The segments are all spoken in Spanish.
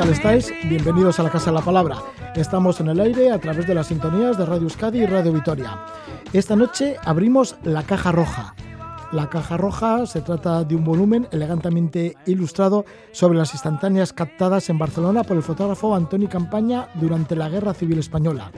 ¿Qué tal estáis? Bienvenidos a la Casa de la Palabra. Estamos en el aire a través de las sintonías de Radio Euskadi y Radio Vitoria. Esta noche abrimos la caja roja. La caja roja se trata de un volumen elegantemente ilustrado sobre las instantáneas captadas en Barcelona por el fotógrafo Antoni Campaña durante la Guerra Civil Española.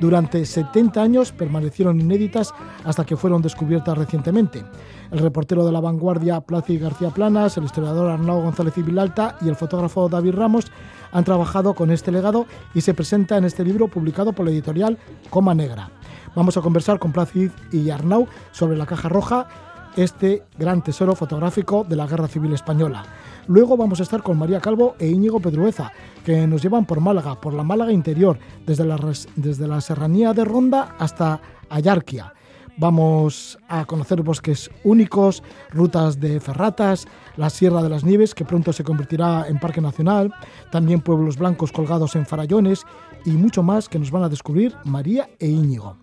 Durante 70 años permanecieron inéditas hasta que fueron descubiertas recientemente. El reportero de la vanguardia Placi García Planas, el historiador Arnau González y Vilalta y el fotógrafo David Ramos han trabajado con este legado y se presenta en este libro publicado por la editorial Coma Negra. Vamos a conversar con Placid y Arnau sobre la caja roja este gran tesoro fotográfico de la Guerra Civil Española. Luego vamos a estar con María Calvo e Íñigo Pedrueza, que nos llevan por Málaga, por la Málaga interior, desde la, desde la serranía de Ronda hasta Ayarquia. Vamos a conocer bosques únicos, rutas de ferratas, la Sierra de las Nieves, que pronto se convertirá en Parque Nacional, también pueblos blancos colgados en farallones y mucho más que nos van a descubrir María e Íñigo.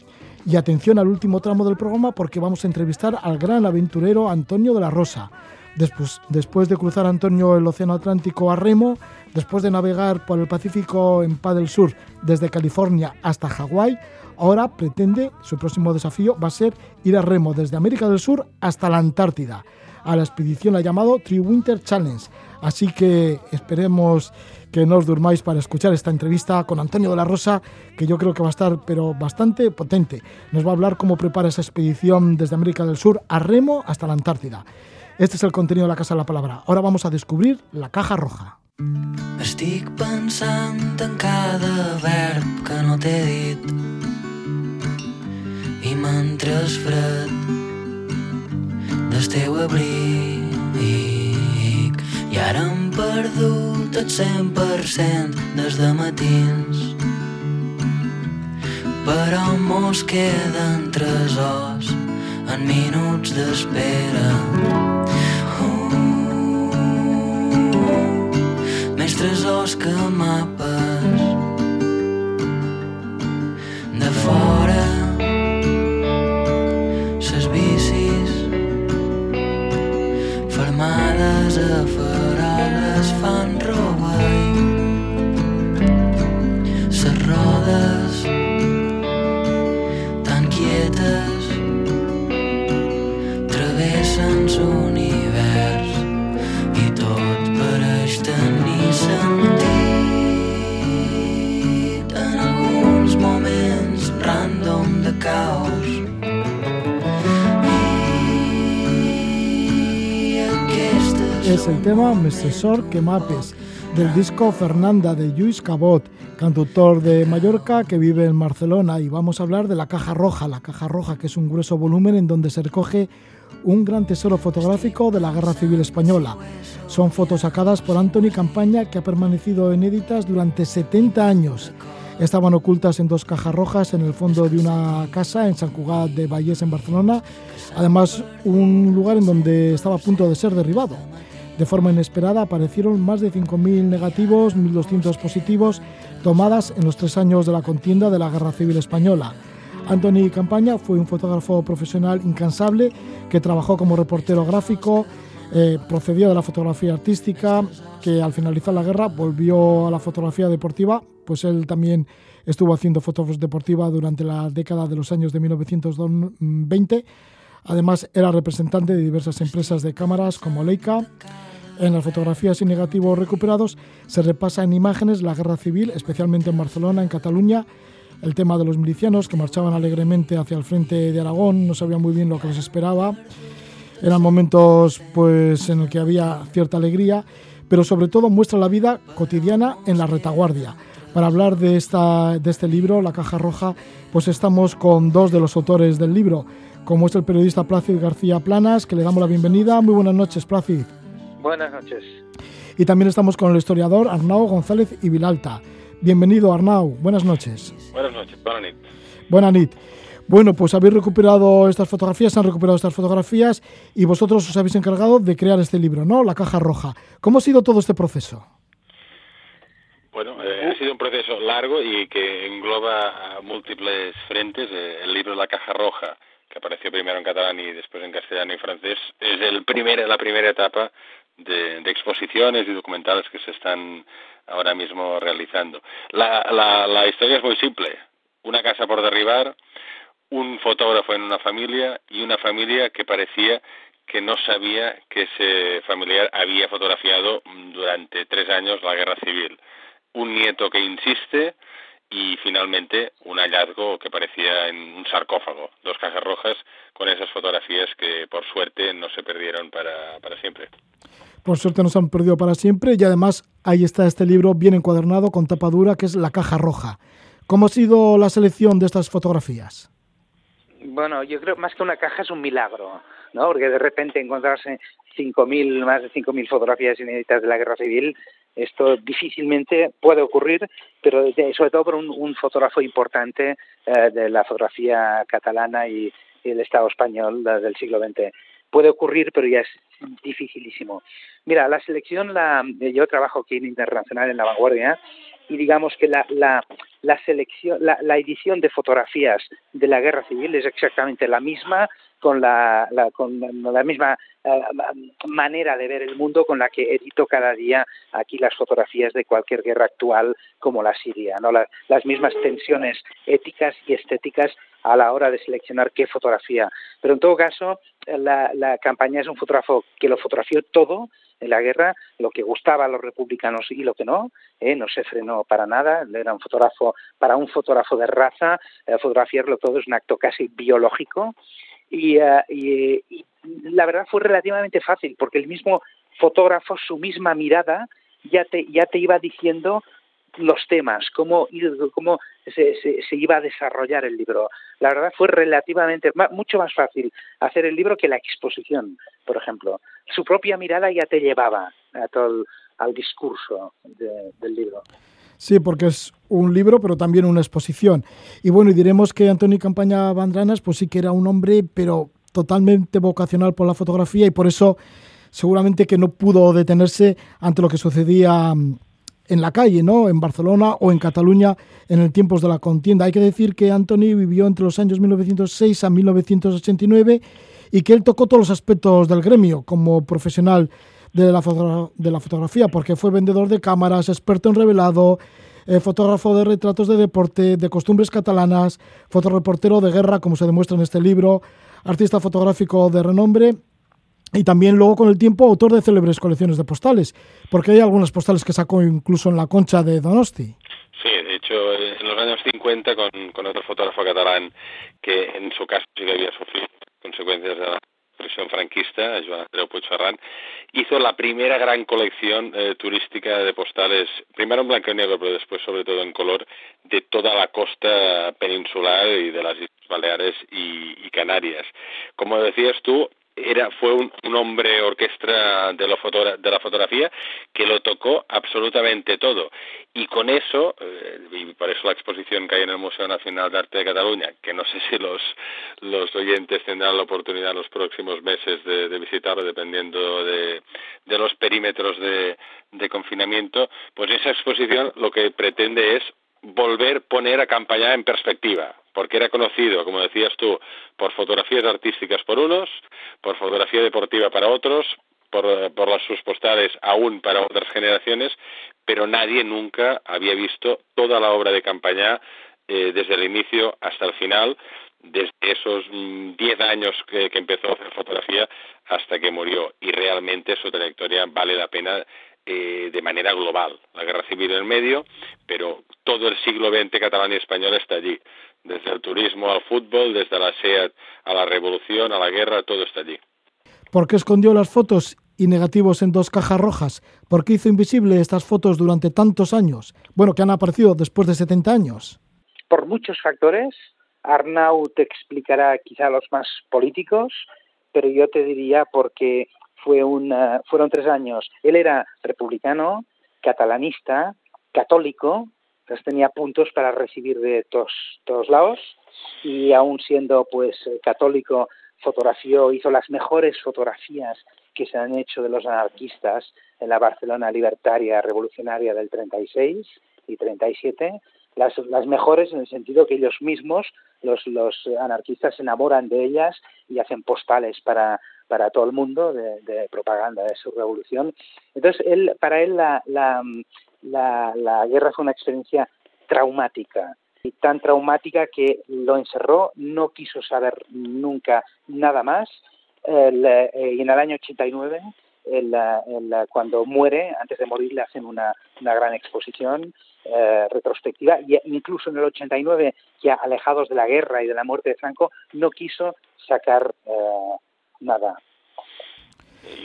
Y atención al último tramo del programa porque vamos a entrevistar al gran aventurero Antonio de la Rosa. Después, después de cruzar Antonio el Océano Atlántico a remo, después de navegar por el Pacífico en Paddle Sur desde California hasta Hawái, ahora pretende, su próximo desafío va a ser ir a remo desde América del Sur hasta la Antártida. A la expedición la llamado Tree Winter Challenge. Así que esperemos que no os durmáis para escuchar esta entrevista con Antonio de la Rosa, que yo creo que va a estar pero bastante potente. Nos va a hablar cómo prepara esa expedición desde América del Sur a remo hasta la Antártida. Este es el contenido de la Casa de la Palabra. Ahora vamos a descobrir la caja roja. Estic pensant en cada verb que no t'he dit i fred del teu i ara hem perdut el 100% des de matins. Però mos queden tresors en minuts d'espera. Més tresors que mapes. De fora ses bicis fermades a faroles Es el tema Mesesor que Mapes, del disco Fernanda de Lluís Cabot, cantautor de Mallorca que vive en Barcelona. Y vamos a hablar de la Caja Roja, la Caja Roja, que es un grueso volumen en donde se recoge un gran tesoro fotográfico de la Guerra Civil Española. Son fotos sacadas por Anthony Campaña que ha permanecido inéditas durante 70 años. Estaban ocultas en dos cajas rojas en el fondo de una casa en San Cugat de Vallés, en Barcelona. Además, un lugar en donde estaba a punto de ser derribado. De forma inesperada aparecieron más de 5.000 negativos, 1.200 positivos, tomadas en los tres años de la contienda de la Guerra Civil Española. Anthony Campaña fue un fotógrafo profesional incansable que trabajó como reportero gráfico, eh, procedió de la fotografía artística, que al finalizar la guerra volvió a la fotografía deportiva, pues él también estuvo haciendo fotos deportivas durante la década de los años de 1920. Además, era representante de diversas empresas de cámaras como Leica. En las fotografías y negativos recuperados se repasa en imágenes la guerra civil, especialmente en Barcelona, en Cataluña, el tema de los milicianos que marchaban alegremente hacia el frente de Aragón, no sabían muy bien lo que les esperaba. Eran momentos pues, en el que había cierta alegría, pero sobre todo muestra la vida cotidiana en la retaguardia. Para hablar de, esta, de este libro, La Caja Roja, pues estamos con dos de los autores del libro, como es el periodista Plácid García Planas, que le damos la bienvenida. Muy buenas noches, Plácid. Buenas noches. Y también estamos con el historiador Arnau González y Vilalta. Bienvenido, Arnau. Buenas noches. Buenas noches, buenas noches. Buenas noches. Bueno, pues habéis recuperado estas fotografías, se han recuperado estas fotografías y vosotros os habéis encargado de crear este libro, ¿no? La caja roja. ¿Cómo ha sido todo este proceso? Bueno, eh, ha sido un proceso largo y que engloba a múltiples frentes. Eh, el libro La caja roja, que apareció primero en catalán y después en castellano y francés, es el primer, la primera etapa de, de exposiciones y documentales que se están ahora mismo realizando. La, la, la historia es muy simple. Una casa por derribar, un fotógrafo en una familia y una familia que parecía que no sabía que ese familiar había fotografiado durante tres años la guerra civil. Un nieto que insiste y finalmente un hallazgo que parecía en un sarcófago, dos cajas rojas con esas fotografías que por suerte no se perdieron para, para siempre. Por suerte no se han perdido para siempre y además ahí está este libro bien encuadernado con tapa dura que es La caja roja. ¿Cómo ha sido la selección de estas fotografías? Bueno, yo creo más que una caja es un milagro, ¿no? Porque de repente encontrarse 5.000, más de 5.000 fotografías inéditas de la guerra civil, esto difícilmente puede ocurrir, pero sobre todo por un, fotógrafo importante eh, de la fotografía catalana y, el Estado español del siglo XX. Puede ocurrir, pero ya es dificilísimo. Mira, la selección, la, yo trabajo aquí en Internacional en La Vanguardia y digamos que la, la, la selección, la, la, edición de fotografías de la guerra civil es exactamente la misma con la, con la misma eh, manera de ver el mundo con la que edito cada día aquí las fotografías de cualquier guerra actual como la Siria, ¿no? las mismas tensiones éticas y estéticas a la hora de seleccionar qué fotografía. Pero en todo caso, la, campaña es un fotógrafo que lo fotografió todo en la guerra, lo que gustaba a los republicanos y lo que no, ¿eh? no se frenó para nada, era un fotógrafo, para un fotógrafo de raza, eh, fotografiarlo todo es un acto casi biológico y, eh, y, y la verdad fue relativamente fácil porque el mismo fotógrafo, su misma mirada, ya te, ya te iba diciendo los temas, cómo, cómo se, se, iba a desarrollar el libro. La verdad fue relativamente, mucho más fácil hacer el libro que la exposición, por ejemplo. Su propia mirada ya te llevaba a todo al discurso del libro. Sí, porque es un libro, pero también una exposición. Y bueno, y diremos que Antonio Campaña Bandranas, pues sí que era un hombre, pero totalmente vocacional por la fotografía y por eso seguramente que no pudo detenerse ante lo que sucedía mm, en la calle, ¿no? En Barcelona o en Cataluña en el tiempos de la contienda. Hay que decir que Anthony vivió entre los años 1906 a 1989 y que él tocó todos los aspectos del gremio como profesional de la, de la fotografía, porque fue vendedor de cámaras, experto en revelado, eh, fotógrafo de retratos de deporte, de costumbres catalanas, fotoreportero de guerra, como se demuestra en este libro, artista fotográfico de renombre y también luego con el tiempo autor de célebres colecciones de postales, porque hay algunas postales que sacó incluso en la concha de Donosti. Sí, de hecho, en los años 50 con, con otro fotógrafo catalán que en su caso sí que había sufrido consecuencias de la presión franquista, Joan Andreu Puigferran, hizo la primera gran colección eh, turística de postales, primero en blanco y negro, pero después sobre todo en color, de toda la costa peninsular y de las Islas Baleares y, y Canarias. Como decías tú, era fue un, un hombre orquestra de, lo de la fotografía que lo tocó absolutamente todo. Y con eso eh, y por eso la exposición que hay en el Museo Nacional de Arte de Cataluña que no sé si los los oyentes tendrán la oportunidad en los próximos meses de, de visitarlo dependiendo de, de los perímetros de, de confinamiento pues esa exposición lo que pretende es volver poner a Campañá en perspectiva porque era conocido, como decías tú, por fotografías artísticas por unos, por fotografía deportiva para otros, por, por las sus postales aún para otras generaciones, pero nadie nunca había visto toda la obra de Campañá eh, desde el inicio hasta el final, desde esos mm, diez años que empezó a hacer fotografía hasta que murió. Y realmente su trayectoria vale la pena eh, de manera global. La guerra civil en el medio, pero todo el siglo XX catalán y español está allí desde el turismo al fútbol, desde la SEAT a la revolución, a la guerra, todo está allí. ¿Por qué escondió las fotos y negativos en dos cajas rojas? ¿Por qué hizo invisible estas fotos durante tantos años? Bueno, que han aparecido después de 70 años. Por muchos factores. Arnau te explicará quizá los más políticos, pero yo te diría porque fue fueron tres años. Él era republicano, catalanista, católico, entonces tenía puntos para recibir de todos, todos lados y aún siendo pues eh, católico fotografió, hizo las mejores fotografías que se han hecho de los anarquistas en la Barcelona libertaria revolucionaria del 36 y 37, las, las mejores en el sentido que ellos mismos, los, los anarquistas, se enamoran de ellas y hacen postales para, para todo el mundo de, propaganda de su revolución. Entonces, él, para él la, la, la, guerra fue una experiencia traumática y tan traumática que lo encerró, no quiso saber nunca nada más eh, y en el año 89 cuando muere, antes de morir, le hacen una, una gran exposición eh, retrospectiva y incluso en el 89, ya alejados de la guerra y de la muerte de Franco, no quiso sacar eh, nada.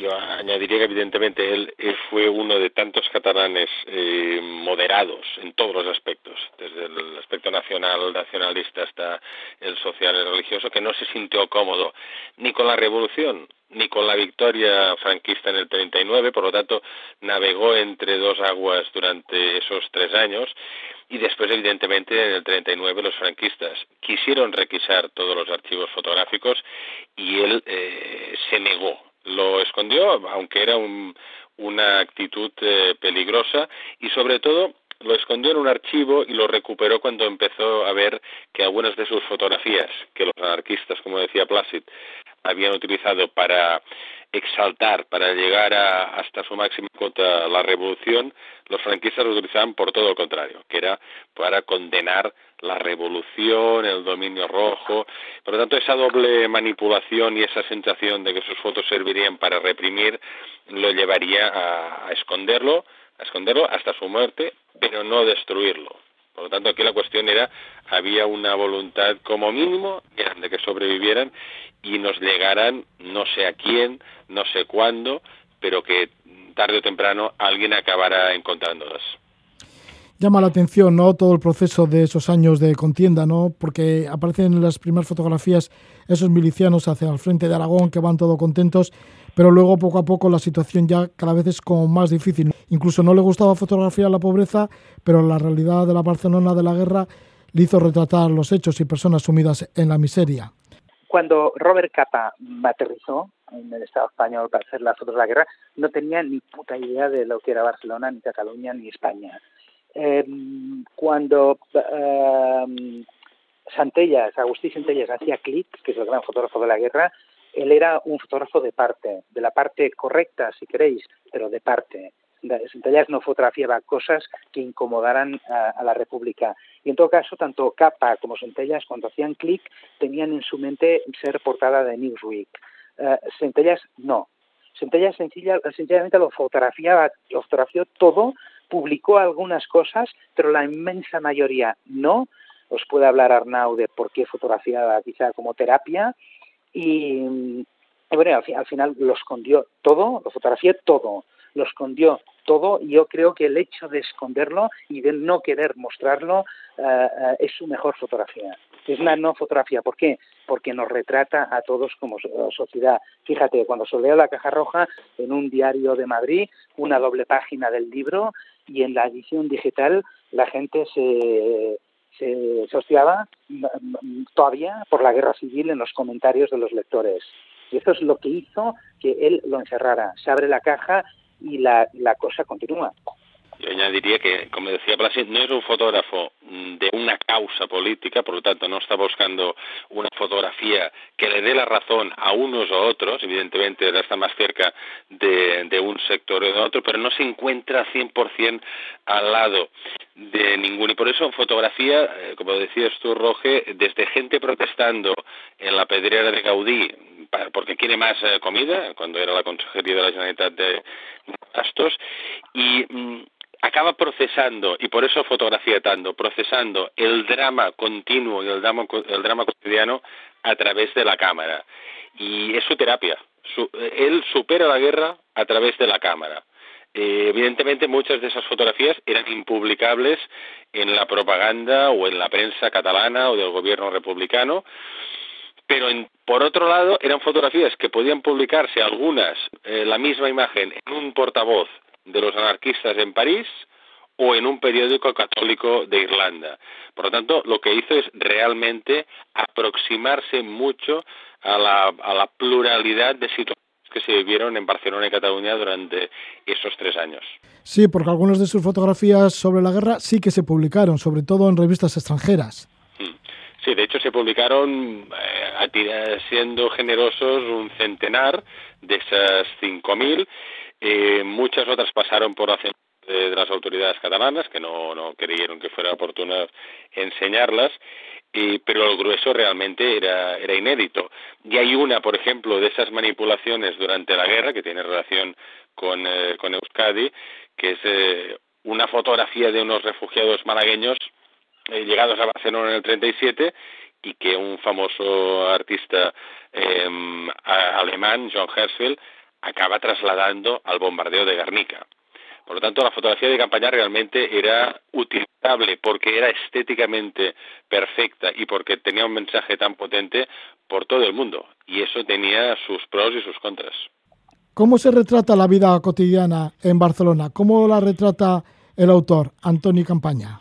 Yo añadiría que evidentemente él, fue uno de tantos catalanes eh, moderados en todos los aspectos, desde el aspecto nacional, nacionalista hasta el social y religioso, que no se sintió cómodo ni con la revolución ni con la victoria franquista en el 39, por lo tanto navegó entre dos aguas durante esos tres años. Y después evidentemente en el 39 los franquistas quisieron requisar todos los archivos fotográficos y él eh, se negó lo escondió, aunque era una actitud eh, peligrosa y sobre todo lo escondió en un archivo y lo recuperó cuando empezó a ver que algunas de sus fotografías, que los anarquistas, como decía Placid, habían utilizado para exaltar, para llegar hasta su máxima contra la revolución, los franquistas lo utilizaban por todo lo contrario, que era para condenar la revolución, el dominio rojo. Por lo tanto, esa doble manipulación y esa sensación de que sus fotos servirían para reprimir lo llevaría a, esconderlo, a esconderlo hasta su muerte, pero no destruirlo. Por lo tanto, aquí la cuestión era, había una voluntad como mínimo de que sobrevivieran y nos llegaran, no sé a quién, no sé cuándo, pero que tarde o temprano alguien acabará encontrándolas llama la atención, ¿no? Todo el proceso de esos años de contienda, ¿no? Porque aparecen en las primeras fotografías esos milicianos hacia el frente de Aragón que van todos contentos, pero luego poco a poco la situación ya cada vez es como más difícil. Incluso no le gustaba fotografiar la pobreza, pero la realidad de la Barcelona de la guerra le hizo retratar los hechos y personas sumidas en la miseria. Cuando Robert Capa aterrizó en el Estado español para hacer las fotos de la guerra, no tenía ni puta idea de lo que era Barcelona, ni Cataluña, ni España eh, cuando eh, Santellas, Agustín Santellas hacía clic, que es el gran fotógrafo de la guerra, él era un fotógrafo de parte, de la parte correcta, si queréis, pero de parte. Santellas no fotografiaba cosas que incomodaran a, la República. Y en todo caso, tanto Capa como Centellas, cuando hacían clic, tenían en su mente ser portada de Newsweek. Uh, Centellas no. Centellas sencilla, sencillamente lo fotografiaba, lo fotografió todo publicó algunas cosas, pero la inmensa mayoría no. Os puede hablar Arnau de por qué fotografiaba quizá como terapia. Y, bueno, al, final lo escondió todo, lo fotografié todo, lo escondió todo y yo creo que el hecho de esconderlo y de no querer mostrarlo eh, eh, es su mejor fotografía. Es una no fotografía. ¿Por qué? Porque nos retrata a todos como sociedad. Fíjate, cuando se leo la caja roja en un diario de Madrid, una doble página del libro y en la edición digital la gente se, se, todavía por la guerra civil en los comentarios de los lectores. Y eso es lo que hizo que él lo encerrara. Se abre la caja y la, la cosa continúa. Yo añadiría que, como decía Plasid, no es un fotógrafo de una causa política, por lo tanto no está buscando una fotografía que le dé la razón a unos o otros, evidentemente está más cerca de, de un sector o de otro, pero no se encuentra 100% al lado de ninguno. Y por eso fotografía, eh, como decías tú, Roge, desde gente protestando en la pedrera de Gaudí, porque quiere más eh, comida, cuando era la Consejería de la Generalitat de Gastos, y mm, acaba procesando, y por eso fotografía tanto, procesando el drama continuo y el drama, el drama cotidiano a través de la cámara. Y es su terapia. él supera la guerra a través de la cámara. Eh, evidentemente muchas de esas fotografías eran impublicables en la propaganda o en la prensa catalana o del gobierno republicano, pero por otro lado eran fotografías que podían publicarse algunas, eh, la misma imagen, en un portavoz de los anarquistas en París o en un periódico católico de Irlanda. Por lo tanto, lo que hizo es realmente aproximarse mucho a la, a la pluralidad de situaciones que se vivieron en Barcelona y Cataluña durante esos tres años. Sí, porque algunas de sus fotografías sobre la guerra sí que se publicaron, sobre todo en revistas extranjeras. Mm. Sí, de hecho se publicaron, eh, siendo generosos, un centenar de esas 5.000 eh, muchas otras pasaron por hacer de, las autoridades catalanas que no, no creyeron que fuera oportuno enseñarlas pero el grueso realmente era, era inédito. Y hay una, por ejemplo, de esas manipulaciones durante la guerra que tiene relación con, eh, con Euskadi, que es eh, una fotografía de unos refugiados malagueños eh, llegados a Barcelona en el 37 y que un famoso artista em, alemán, John Hersfeld, acaba trasladando al bombardeo de Guernica. Por lo tanto, la fotografía de campaña realmente era utilizable porque era estéticamente perfecta y porque tenía un mensaje tan potente por todo el mundo. Y eso tenía sus pros y sus contras. ¿Cómo se retrata la vida cotidiana en Barcelona? ¿Cómo la retrata el autor, Antoni Campaña?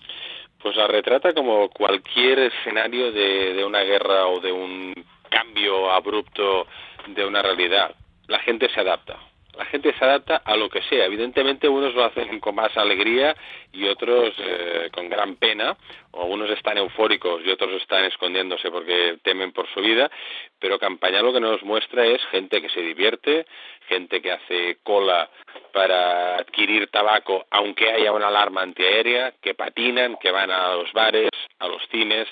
Pues la retrata como cualquier escenario de, de una guerra o de un cambio abrupto de una realidad. La gente se adapta. La gente se adapta a lo que sea. Evidentemente unos lo hacen con más alegría y otros eh, con gran pena, o unos están eufóricos y otros están escondiéndose porque temen por su vida, pero Campaña lo que nos muestra es gente que se divierte, gente que hace cola para adquirir tabaco aunque haya una alarma antiaérea, que patinan, que van a los bares, a los cines,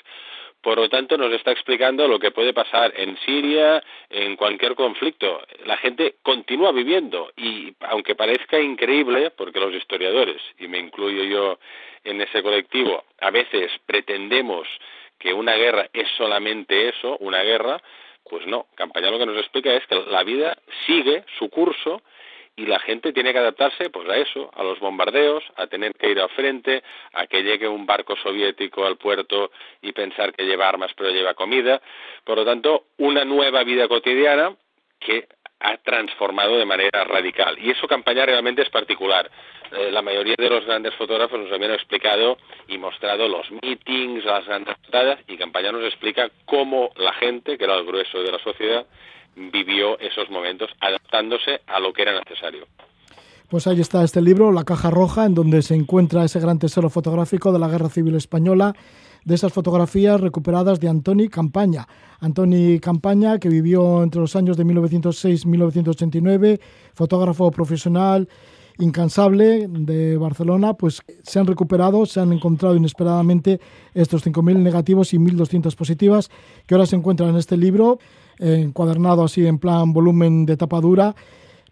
por lo tanto, nos está explicando lo que puede pasar en Siria, en cualquier conflicto. La gente continúa viviendo y, aunque parezca increíble, porque los historiadores, y me incluyo yo en ese colectivo, a veces pretendemos que una guerra es solamente eso, una guerra, pues no. Campaña lo que nos explica es que la vida sigue su curso y la gente tiene que adaptarse pues a eso, a los bombardeos, a tener que ir al frente, a que llegue un barco soviético al puerto y pensar que lleva armas pero lleva comida. Por lo tanto, una nueva vida cotidiana que ha transformado de manera radical. Y eso campaña realmente es particular. Eh, la mayoría de los grandes fotógrafos nos habían explicado y mostrado los meetings, las grandes portadas, y campaña nos explica cómo la gente, que era el grueso de la sociedad, vivió esos momentos adaptándose a lo que era necesario. Pues ahí está este libro, La Caja Roja, en donde se encuentra ese gran tesoro fotográfico de la Guerra Civil Española, de esas fotografías recuperadas de Antoni Campaña. Antoni Campaña, que vivió entre los años de 1906 y 1989, fotógrafo profesional incansable de Barcelona, pues se han recuperado, se han encontrado inesperadamente estos 5.000 negativos y 1.200 positivas que ahora se encuentran en este libro encuadernado así en plan volumen de tapa dura,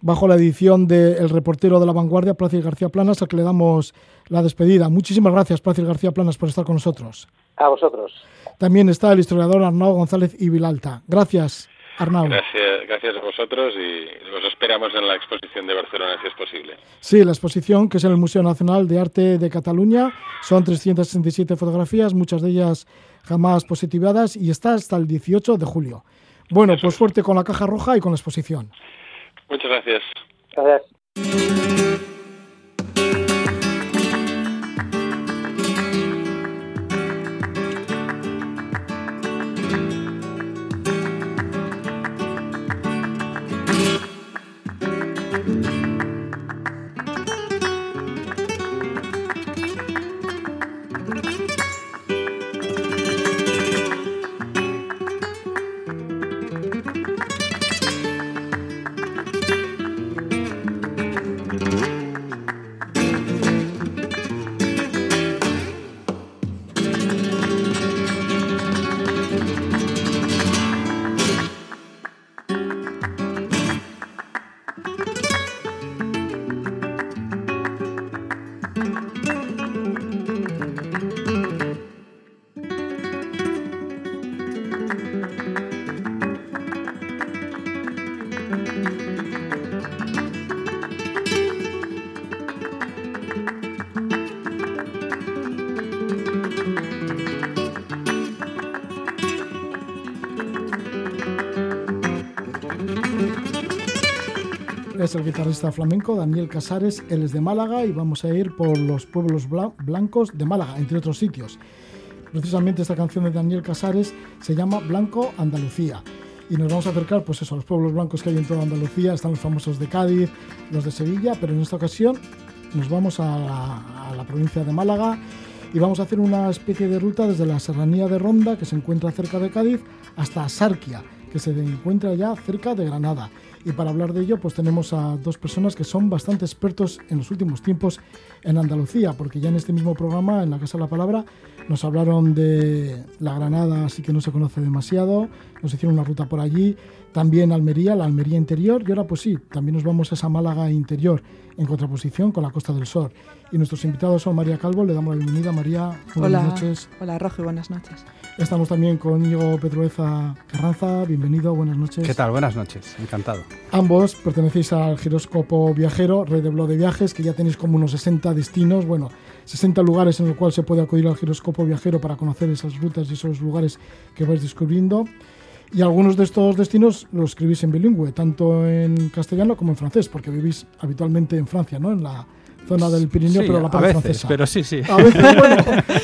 bajo la edición del reportero de la vanguardia, Plácido García Planas, al que le damos la despedida. Muchísimas gracias, Plácido García Planas, por estar con nosotros. A vosotros. También está el historiador Arnau González y Vilalta. Gracias, Arnau. Gracias, gracias a vosotros y los esperamos en la exposición de Barcelona, si es posible. Sí, la exposición, que es en el Museo Nacional de Arte de Cataluña, son 367 fotografías, muchas de ellas jamás positivadas, y está hasta el 18 de julio. Bueno, pues suerte con la caja roja y con la exposición. Muchas gracias. Gracias. Es el guitarrista flamenco Daniel Casares, él es de Málaga y vamos a ir por los pueblos blancos de Málaga, entre otros sitios. Precisamente esta canción de Daniel Casares se llama Blanco Andalucía y nos vamos a acercar pues eso, a los pueblos blancos que hay en toda Andalucía, están los famosos de Cádiz, los de Sevilla, pero en esta ocasión nos vamos a la, provincia de Málaga y vamos a hacer una especie de ruta desde la serranía de Ronda, que se encuentra cerca de Cádiz, hasta Sarquia, que se encuentra ya cerca de Granada. Y para hablar de ello, pues tenemos a dos personas que son bastante expertos en los últimos tiempos en Andalucía, porque ya en este mismo programa, en la Casa de la Palabra, nos hablaron de la Granada, así que no se conoce demasiado, nos hicieron una ruta por allí, también Almería, la Almería interior, y ahora pues sí, también nos vamos a esa Málaga interior, en contraposición con la Costa del Sol. Y nuestros invitados son María Calvo, le damos la bienvenida. María, buenas noches. Hola, Roge, buenas noches. Estamos también con Íñigo Pedroeza Carranza, bienvenido, buenas noches. ¿Qué tal? Buenas noches, encantado. Ambos pertenecéis al Giróscopo Viajero, red de blog de viajes, que ya tenéis como unos 60 destinos, bueno, 60 lugares en los cuales se puede acudir al Giróscopo Viajero para conocer esas rutas y esos lugares que vais descubriendo. Y algunos de estos destinos los escribís en bilingüe, tanto en castellano como en francés, porque vivís habitualmente en Francia, ¿no? En la zona del Pirineo, pero la parte a veces, francesa. pero sí, sí. A veces, bueno,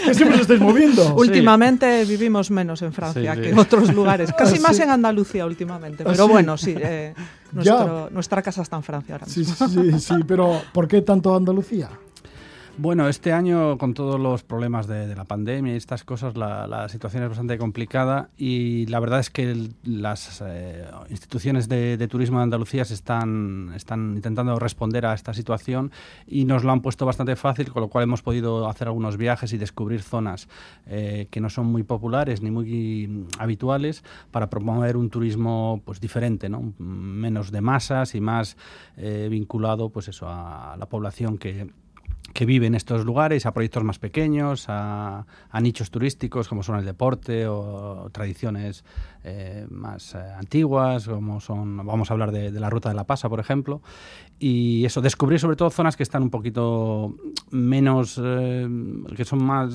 que siempre os estáis moviendo. Últimamente vivimos menos en Francia Sí, que en otros lugares, casi Ah, más sí. en Andalucía últimamente, Ah, pero sí. bueno, sí, eh, nuestro- nuestra casa está en Francia ahora Sí, mismo. sí, sí, sí, pero ¿por qué tanto Andalucía? Bueno, este año con todos los problemas de, la pandemia y estas cosas, la, situación es bastante complicada y la verdad es que las eh, instituciones de, turismo de Andalucía se están, intentando responder a esta situación y nos lo han puesto bastante fácil, con lo cual hemos podido hacer algunos viajes y descubrir zonas eh, que no son muy populares ni muy habituales para promover un turismo pues diferente, ¿no? Menos de masas y más eh, vinculado pues eso a la población que que vive en estos lugares, a proyectos más pequeños, a, a nichos turísticos como son el deporte o tradiciones eh, más eh, antiguas, como son, vamos a hablar de, de la Ruta de la Pasa, por ejemplo, y eso, descubrir sobre todo zonas que están un poquito menos, eh, que son más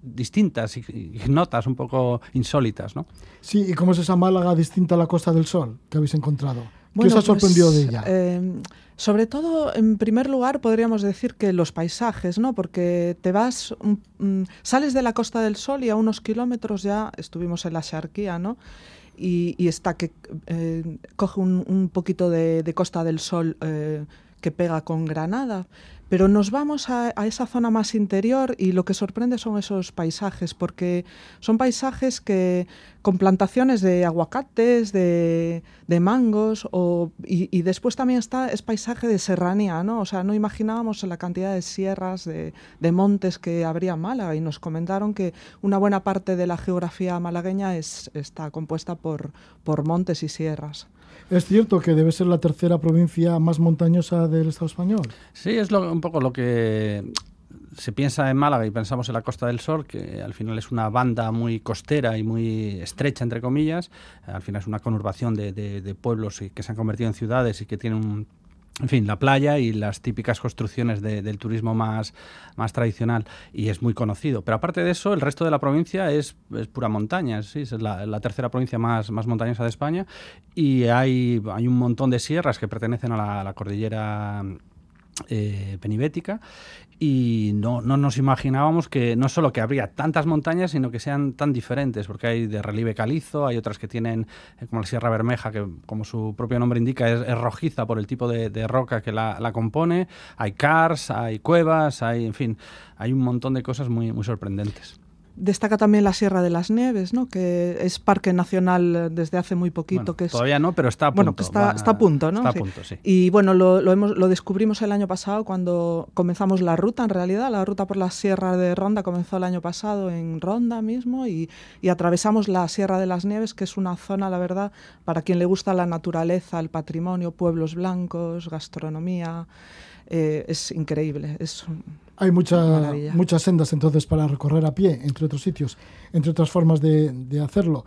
distintas, ig- ignotas, un poco insólitas, ¿no? Sí, ¿y cómo es esa Málaga distinta a la Costa del Sol que habéis encontrado? ¿Qué Bueno, os ha sorprendido pues, de ella? Sobre todo, en primer lugar, podríamos decir que los paisajes, ¿no? Porque te vas, mm, sales de la Costa del Sol y a unos kilómetros ya estuvimos en la Xarquía, ¿no? Y, está que eh, coge un, un poquito de, de Costa del Sol eh, que pega con Granada. Pero nos vamos a, esa zona más interior y lo que sorprende son esos paisajes, porque son paisajes que con plantaciones de aguacates, de, mangos, o, y, después también está es paisaje de serranía, ¿no? O sea, no imaginábamos la cantidad de sierras, de, de montes que habría en Málaga, y nos comentaron que una buena parte de la geografía malagueña es, está compuesta por, por montes y sierras. ¿Es cierto que debe ser la tercera provincia más montañosa del Estado español? Sí, es lo- un poco lo que se piensa en Málaga y pensamos en la Costa del Sol, que al final es una banda muy costera y muy estrecha, entre comillas. Al final es una conurbación de, de- pueblos que se han convertido en ciudades y que tienen un, en fin, la playa y las típicas construcciones de- del turismo más, más tradicional y es muy conocido. Pero aparte de eso, el resto de la provincia es, es pura montaña, sí, es la, la tercera provincia más, más montañosa de España y hay, hay un montón de sierras que pertenecen a la, a la cordillera eh, penibética y no, no nos imaginábamos que no solo que habría tantas montañas, sino que sean tan diferentes, porque hay de relieve calizo, hay otras que tienen, eh, como la Sierra Bermeja, que como su propio nombre indica, es, rojiza por el tipo de, de roca que la, la compone, hay cars, hay cuevas, hay, en fin, hay un montón de cosas muy, muy sorprendentes. Destaca también la Sierra de las Nieves, ¿no? que es parque nacional eh, desde hace muy poquito. Bueno, que es, todavía no, pero está a punto. bueno, que está, está a punto, ¿no? Está a Sí. punto, sí. Y bueno, lo, lo hemos, lo descubrimos el año pasado cuando comenzamos la ruta, en realidad. La ruta por la Sierra de Ronda comenzó el año pasado en Ronda mismo y, y atravesamos la Sierra de las Nieves, que es una zona, la verdad, para quien le gusta la naturaleza, el patrimonio, pueblos blancos, gastronomía. eh, es increíble. Es, Hay mucha- muchas sendas entonces para recorrer a pie, entre otros sitios, entre otras formas de, de hacerlo.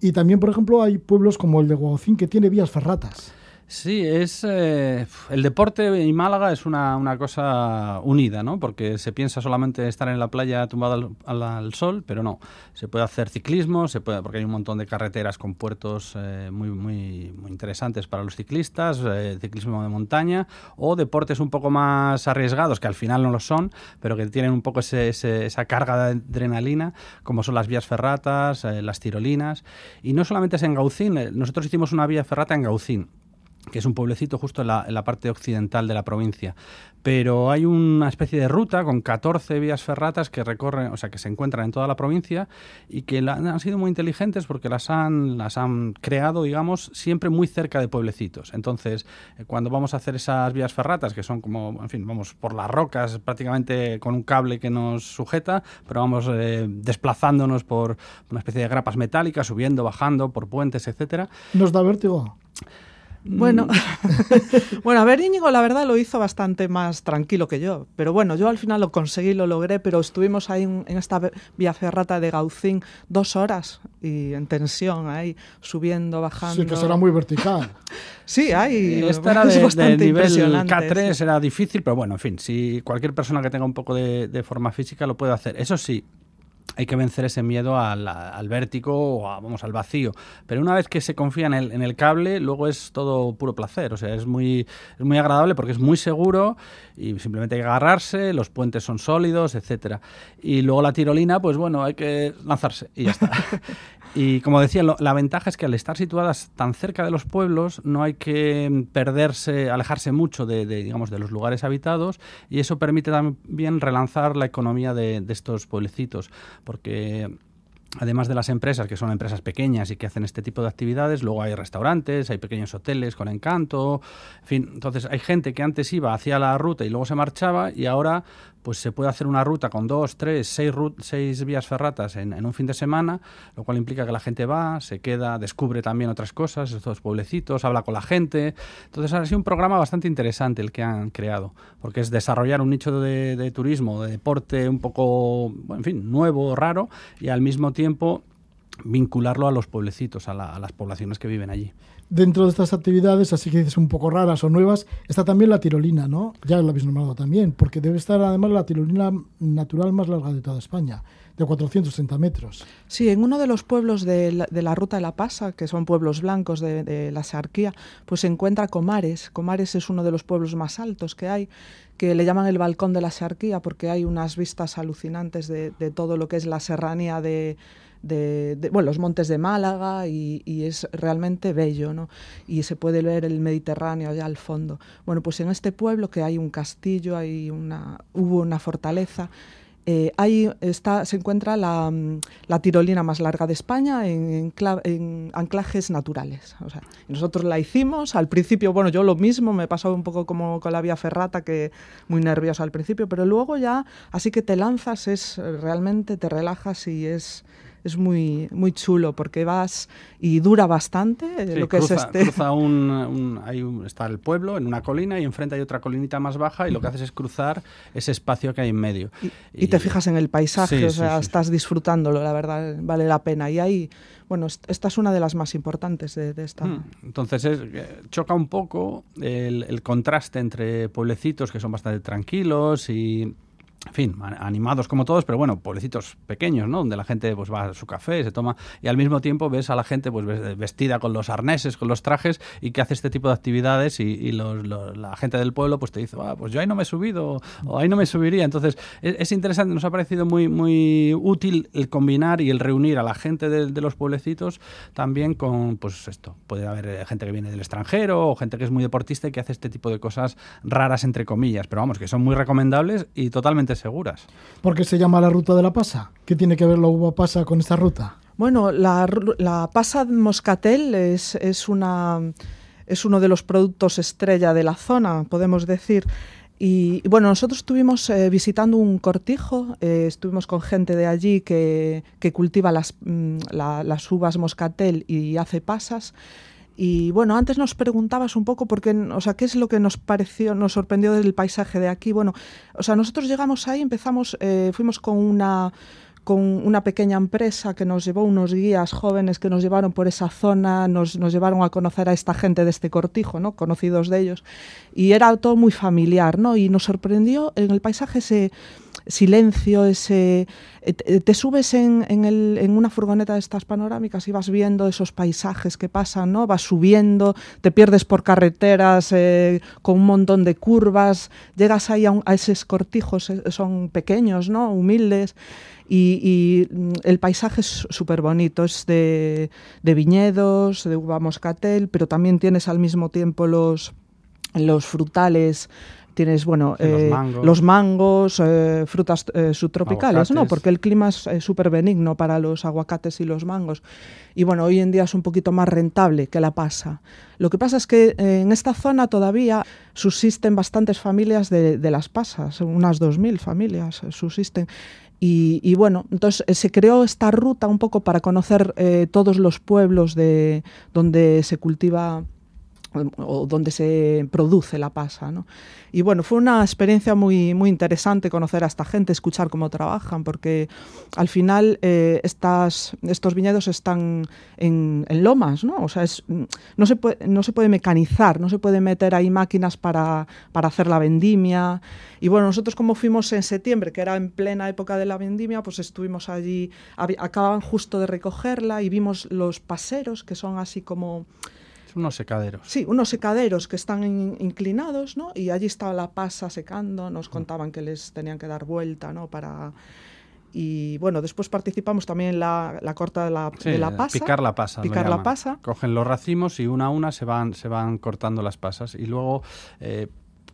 Y también, por ejemplo, hay pueblos como el de Guaucín que tiene vías ferratas. Sí, es eh, el deporte y Málaga es una, una cosa unida, ¿no? Porque se piensa solamente estar en la playa tumbado al, sol, pero no. Se puede hacer ciclismo, se puede, porque hay un montón de carreteras con puertos eh, muy, muy, interesantes para los ciclistas, eh, ciclismo de montaña o deportes un poco más arriesgados, que al final no lo son, pero que tienen un poco esa carga de adrenalina, como son las vías ferratas, las tirolinas. Y no solamente es en Gaucín, nosotros hicimos una vía ferrata en Gaucín que es un pueblecito justo en la, en la, parte occidental de la provincia. Pero hay una especie de ruta con 14 vías ferratas que recorren, o sea, que se encuentran en toda la provincia y que la, han sido muy inteligentes porque las han, las han creado, digamos, siempre muy cerca de pueblecitos. Entonces, eh, cuando vamos a hacer esas vías ferratas, que son como, en fin, vamos por las rocas prácticamente con un cable que nos sujeta, pero vamos eh, desplazándonos por una especie de grapas metálicas, subiendo, bajando, por puentes, etcétera. ¿Nos da vértigo? Bueno, mm. bueno, a ver, Íñigo la verdad lo hizo bastante más tranquilo que yo, pero bueno, yo al final lo conseguí, lo logré, pero estuvimos ahí en, esta vía ferrata de Gaucín dos horas y en tensión ahí, subiendo, bajando. Sí, que será muy vertical. sí, hay. Esta era de, de nivel K3, era difícil, pero bueno, en fin, si cualquier persona que tenga un poco de, de forma física lo puede hacer. Eso sí, hay que vencer ese miedo al, al vértigo o vamos al vacío. Pero una vez que se confía en el, en el, cable, luego es todo puro placer. O sea, es muy, es muy agradable porque es muy seguro y simplemente hay que agarrarse, los puentes son sólidos, etcétera. Y luego la tirolina, pues bueno, hay que lanzarse y ya está. Y como decía, lo, la ventaja es que al estar situadas tan cerca de los pueblos no hay que perderse, alejarse mucho de, de digamos, de los lugares habitados y eso permite también relanzar la economía de, de estos pueblecitos, porque además de las empresas, que son empresas pequeñas y que hacen este tipo de actividades, luego hay restaurantes, hay pequeños hoteles con encanto, en fin, entonces hay gente que antes iba hacia la ruta y luego se marchaba y ahora pues se puede hacer una ruta con dos, tres, seis, seis vías ferratas en, en, un fin de semana, lo cual implica que la gente va, se queda, descubre también otras cosas, estos pueblecitos, habla con la gente. Entonces ha sido un programa bastante interesante el que han creado, porque es desarrollar un nicho de, de turismo, de deporte un poco, en fin, nuevo, raro, y al mismo tiempo vincularlo a los pueblecitos, a, la, a las poblaciones que viven allí dentro de estas actividades, así que dices un poco raras o nuevas, está también la tirolina, ¿no? Ya lo habéis nombrado también, porque debe estar además la tirolina natural más larga de toda España, de 430 metros. Sí, en uno de los pueblos de la, Ruta de la Pasa, que son pueblos blancos de, la Sarquía, pues se encuentra Comares. Comares es uno de los pueblos más altos que hay, que le llaman el balcón de la Sarquía, porque hay unas vistas alucinantes de, todo lo que es la serranía de, bueno, los montes de Málaga y, y, es realmente bello, ¿no? Y se puede ver el Mediterráneo allá al fondo. Bueno, pues en este pueblo que hay un castillo, hay una, hubo una fortaleza, eh, ahí está, se encuentra la, la, tirolina más larga de España en, en, en anclajes naturales. O sea, nosotros la hicimos, al principio, bueno, yo lo mismo, me pasó un poco como con la vía ferrata, que muy nerviosa al principio, pero luego ya, así que te lanzas, es realmente te relajas y es es muy, muy chulo porque vas y dura bastante sí, lo que cruza, es este. Cruza un, un, hay un, está el pueblo en una colina y enfrente hay otra colinita más baja y lo que haces es cruzar ese espacio que hay en medio. Y, y, y te fijas en el paisaje, sí, o sea, sí, estás disfrutándolo, la verdad, vale la pena. Y hay, bueno, esta es una de las más importantes de, de esta. Hmm. Entonces es, eh, choca un poco el, el contraste entre pueblecitos que son bastante tranquilos y en fin, animados como todos, pero bueno, pueblecitos pequeños, ¿no? Donde la gente pues va a su café, se toma y al mismo tiempo ves a la gente pues vestida con los arneses, con los trajes y que hace este tipo de actividades y, los, los, la gente del pueblo pues te dice, ah, pues yo ahí no me he subido o ahí no me subiría. Entonces es, es, interesante, nos ha parecido muy, muy útil el combinar y el reunir a la gente de, de, los pueblecitos también con, pues esto, puede haber gente que viene del extranjero o gente que es muy deportista y que hace este tipo de cosas raras entre comillas, pero vamos, que son muy recomendables y totalmente seguras. ¿Por qué se llama la ruta de la pasa? ¿Qué tiene que ver la uva pasa con esta ruta? Bueno, la, la pasa moscatel es, es, una, es uno de los productos estrella de la zona, podemos decir. Y, y bueno, nosotros estuvimos eh, visitando un cortijo, eh, estuvimos con gente de allí que, que cultiva las, mm, la, las uvas moscatel y hace pasas. Y bueno, antes nos preguntabas un poco por qué, o sea, qué es lo que nos pareció, nos sorprendió del paisaje de aquí. Bueno, o sea, nosotros llegamos ahí, empezamos, eh, fuimos con una con una pequeña empresa que nos llevó unos guías jóvenes que nos llevaron por esa zona, nos, nos, llevaron a conocer a esta gente de este cortijo, ¿no? conocidos de ellos, y era todo muy familiar, ¿no? y nos sorprendió, en el paisaje se, silencio, ese... Eh, te subes en, en, una furgoneta de estas panorámicas y vas viendo esos paisajes que pasan, ¿no? Vas subiendo, te pierdes por carreteras eh, con un montón de curvas, llegas ahí a, esos cortijos, son pequeños, ¿no? Humildes. Y, mm, el paisaje es súper bonito, es de, viñedos, de uva moscatel, pero también tienes al mismo tiempo los, los frutales tienes bueno los mangos, eh, eh, frutas eh, subtropicales no porque el clima es súper benigno para los aguacates y los mangos. Y bueno hoy en día es un poquito más rentable que la pasa. Lo que pasa es que en esta zona todavía subsisten bastantes familias de, de las pasas unas 2.000 familias subsisten. Y, bueno, entonces eh, se creó esta ruta un poco para conocer eh, todos los pueblos de donde se cultiva o donde se produce la pasa. ¿no? Y bueno, fue una experiencia muy, muy interesante conocer a esta gente, escuchar cómo trabajan, porque al final eh, estas, estos viñedos están en, lomas, ¿no? O sea, es, no, se puede, no se puede mecanizar, no se puede meter ahí máquinas para, para hacer la vendimia. Y bueno, nosotros como fuimos en septiembre, que era en plena época de la vendimia, pues estuvimos allí, acababan justo de recogerla y vimos los paseros, que son así como unos secaderos. Sí, unos secaderos que están inclinados, ¿no? Y allí estaba la pasa secando, nos contaban que les tenían que dar vuelta, ¿no? Para... Y bueno, después participamos también en la, la corta de la, de la pasa. Picar la pasa. Picar la pasa. Cogen los racimos y una a una se van, se van cortando las pasas. Y luego, eh,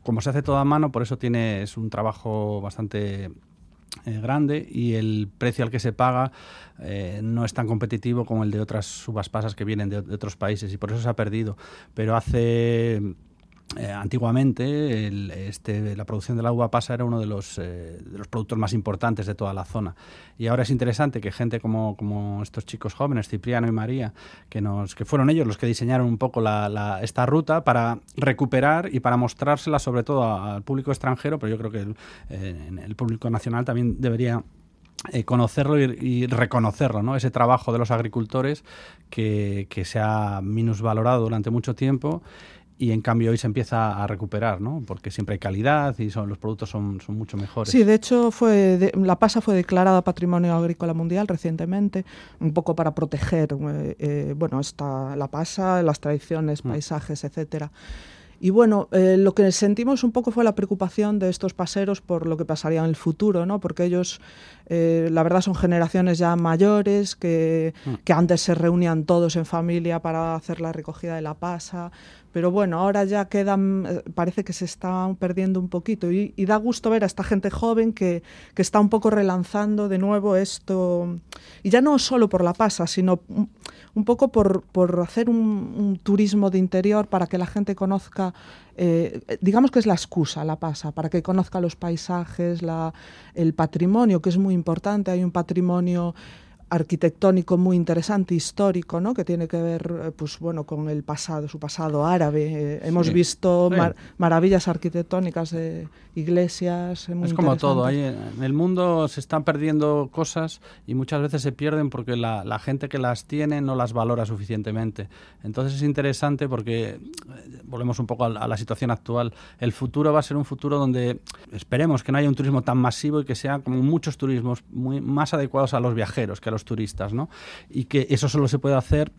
como se hace toda a mano, por eso tiene, es un trabajo bastante eh, grande y el precio al que se paga eh, no es tan competitivo como el de otras uvas pasas que vienen de, otros países y por eso se ha perdido. Pero hace eh, antiguamente este, la producción de la uva pasa era uno de los, eh, de los, productos más importantes de toda la zona. Y ahora es interesante que gente como, estos chicos jóvenes, Cipriano y María, que, fueron ellos los que diseñaron un poco esta ruta para recuperar y para mostrársela sobre todo al público extranjero, pero yo creo que el, el público nacional también debería eh, conocerlo y, reconocerlo, ¿no? Ese trabajo de los agricultores que, que se ha minusvalorado durante mucho tiempo y en cambio hoy se empieza a recuperar, ¿no? Porque siempre hay calidad y son, los productos son, son mucho mejores. Sí, de hecho fue la pasa fue declarada Patrimonio Agrícola Mundial recientemente, un poco para proteger, eh, eh, bueno, esta, la pasa, las tradiciones, mm. paisajes, etcétera. Y bueno, eh, lo que sentimos un poco fue la preocupación de estos paseros por lo que pasaría en el futuro, ¿no? Porque ellos, eh, la verdad, son generaciones ya mayores que, mm. que antes se reunían todos en familia para hacer la recogida de la pasa, pero bueno, ahora ya quedan, eh, parece que se están perdiendo un poquito. Y, da gusto ver a esta gente joven que, que, está un poco relanzando de nuevo esto, y ya no solo por la pasa, sino un, poco por, por hacer un, turismo de interior para que la gente conozca, eh, digamos que es la excusa, la pasa, para que conozca los paisajes, la, el patrimonio, que es muy importante, hay un patrimonio arquitectónico muy interesante, histórico, ¿no? que tiene que ver eh, pues, bueno, con el pasado, su pasado árabe. Eh, hemos visto maravillas arquitectónicas de iglesias. es como todo, ahí en el mundo se están perdiendo cosas y muchas veces se pierden porque la, la gente que las tiene no las valora suficientemente. Entonces es interesante porque, eh, volvemos un poco a, la situación actual, el futuro va a ser un futuro donde esperemos que no haya un turismo tan masivo y que sea como muchos turismos muy, más adecuados a los viajeros que a los turistas, ¿no? Y que eso solo se puede hacer